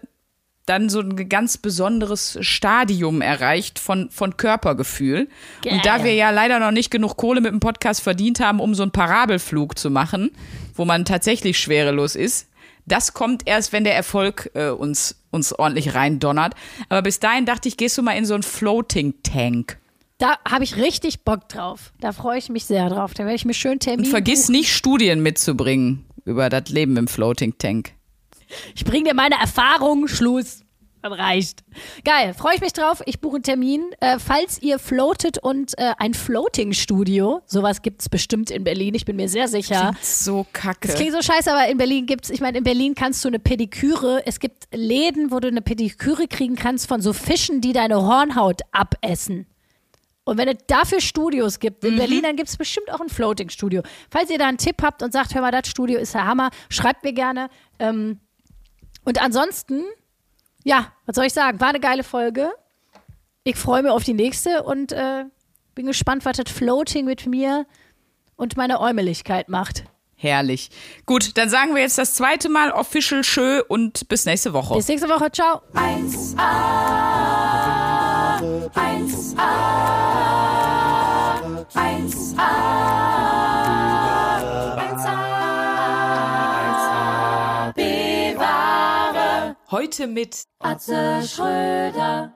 dann so ein ganz besonderes Stadium erreicht von, von Körpergefühl. Und da Geil. wir ja leider noch nicht genug Kohle mit dem Podcast verdient haben, um so einen Parabelflug zu machen, wo man tatsächlich schwerelos ist, das kommt erst, wenn der Erfolg äh, uns, uns ordentlich reindonnert. Aber bis dahin dachte ich, gehst du mal in so einen Floating Tank. Da habe ich richtig Bock drauf. Da freue ich mich sehr drauf. Da werde ich mir schön Termin. Und vergiss buchen. nicht, Studien mitzubringen über das Leben im Floating Tank. Ich bringe dir meine Erfahrung. Schluss. Das reicht. Geil, freue ich mich drauf. Ich buche einen Termin. Äh, falls ihr floatet und äh, ein Floating-Studio, sowas gibt es bestimmt in Berlin, ich bin mir sehr sicher. So kacke. Das klingt so scheiße, aber in Berlin gibt's, ich meine, in Berlin kannst du eine Pediküre, es gibt Läden, wo du eine Pediküre kriegen kannst von so Fischen, die deine Hornhaut abessen. Und wenn es dafür Studios gibt in Berlin, dann gibt es bestimmt auch ein Floating-Studio. Falls ihr da einen Tipp habt und sagt, hör mal, das Studio ist der Hammer, schreibt mir gerne. Ähm, und ansonsten, ja, was soll ich sagen? War eine geile Folge. Ich freue mich auf die nächste und äh, bin gespannt, was das Floating mit mir und meiner Äumeligkeit macht. Herrlich. Gut, dann sagen wir jetzt das zweite Mal official schön und bis nächste Woche. Bis nächste Woche. Ciao. 1A, 1a, 1a, Heute mit Atze Schröder.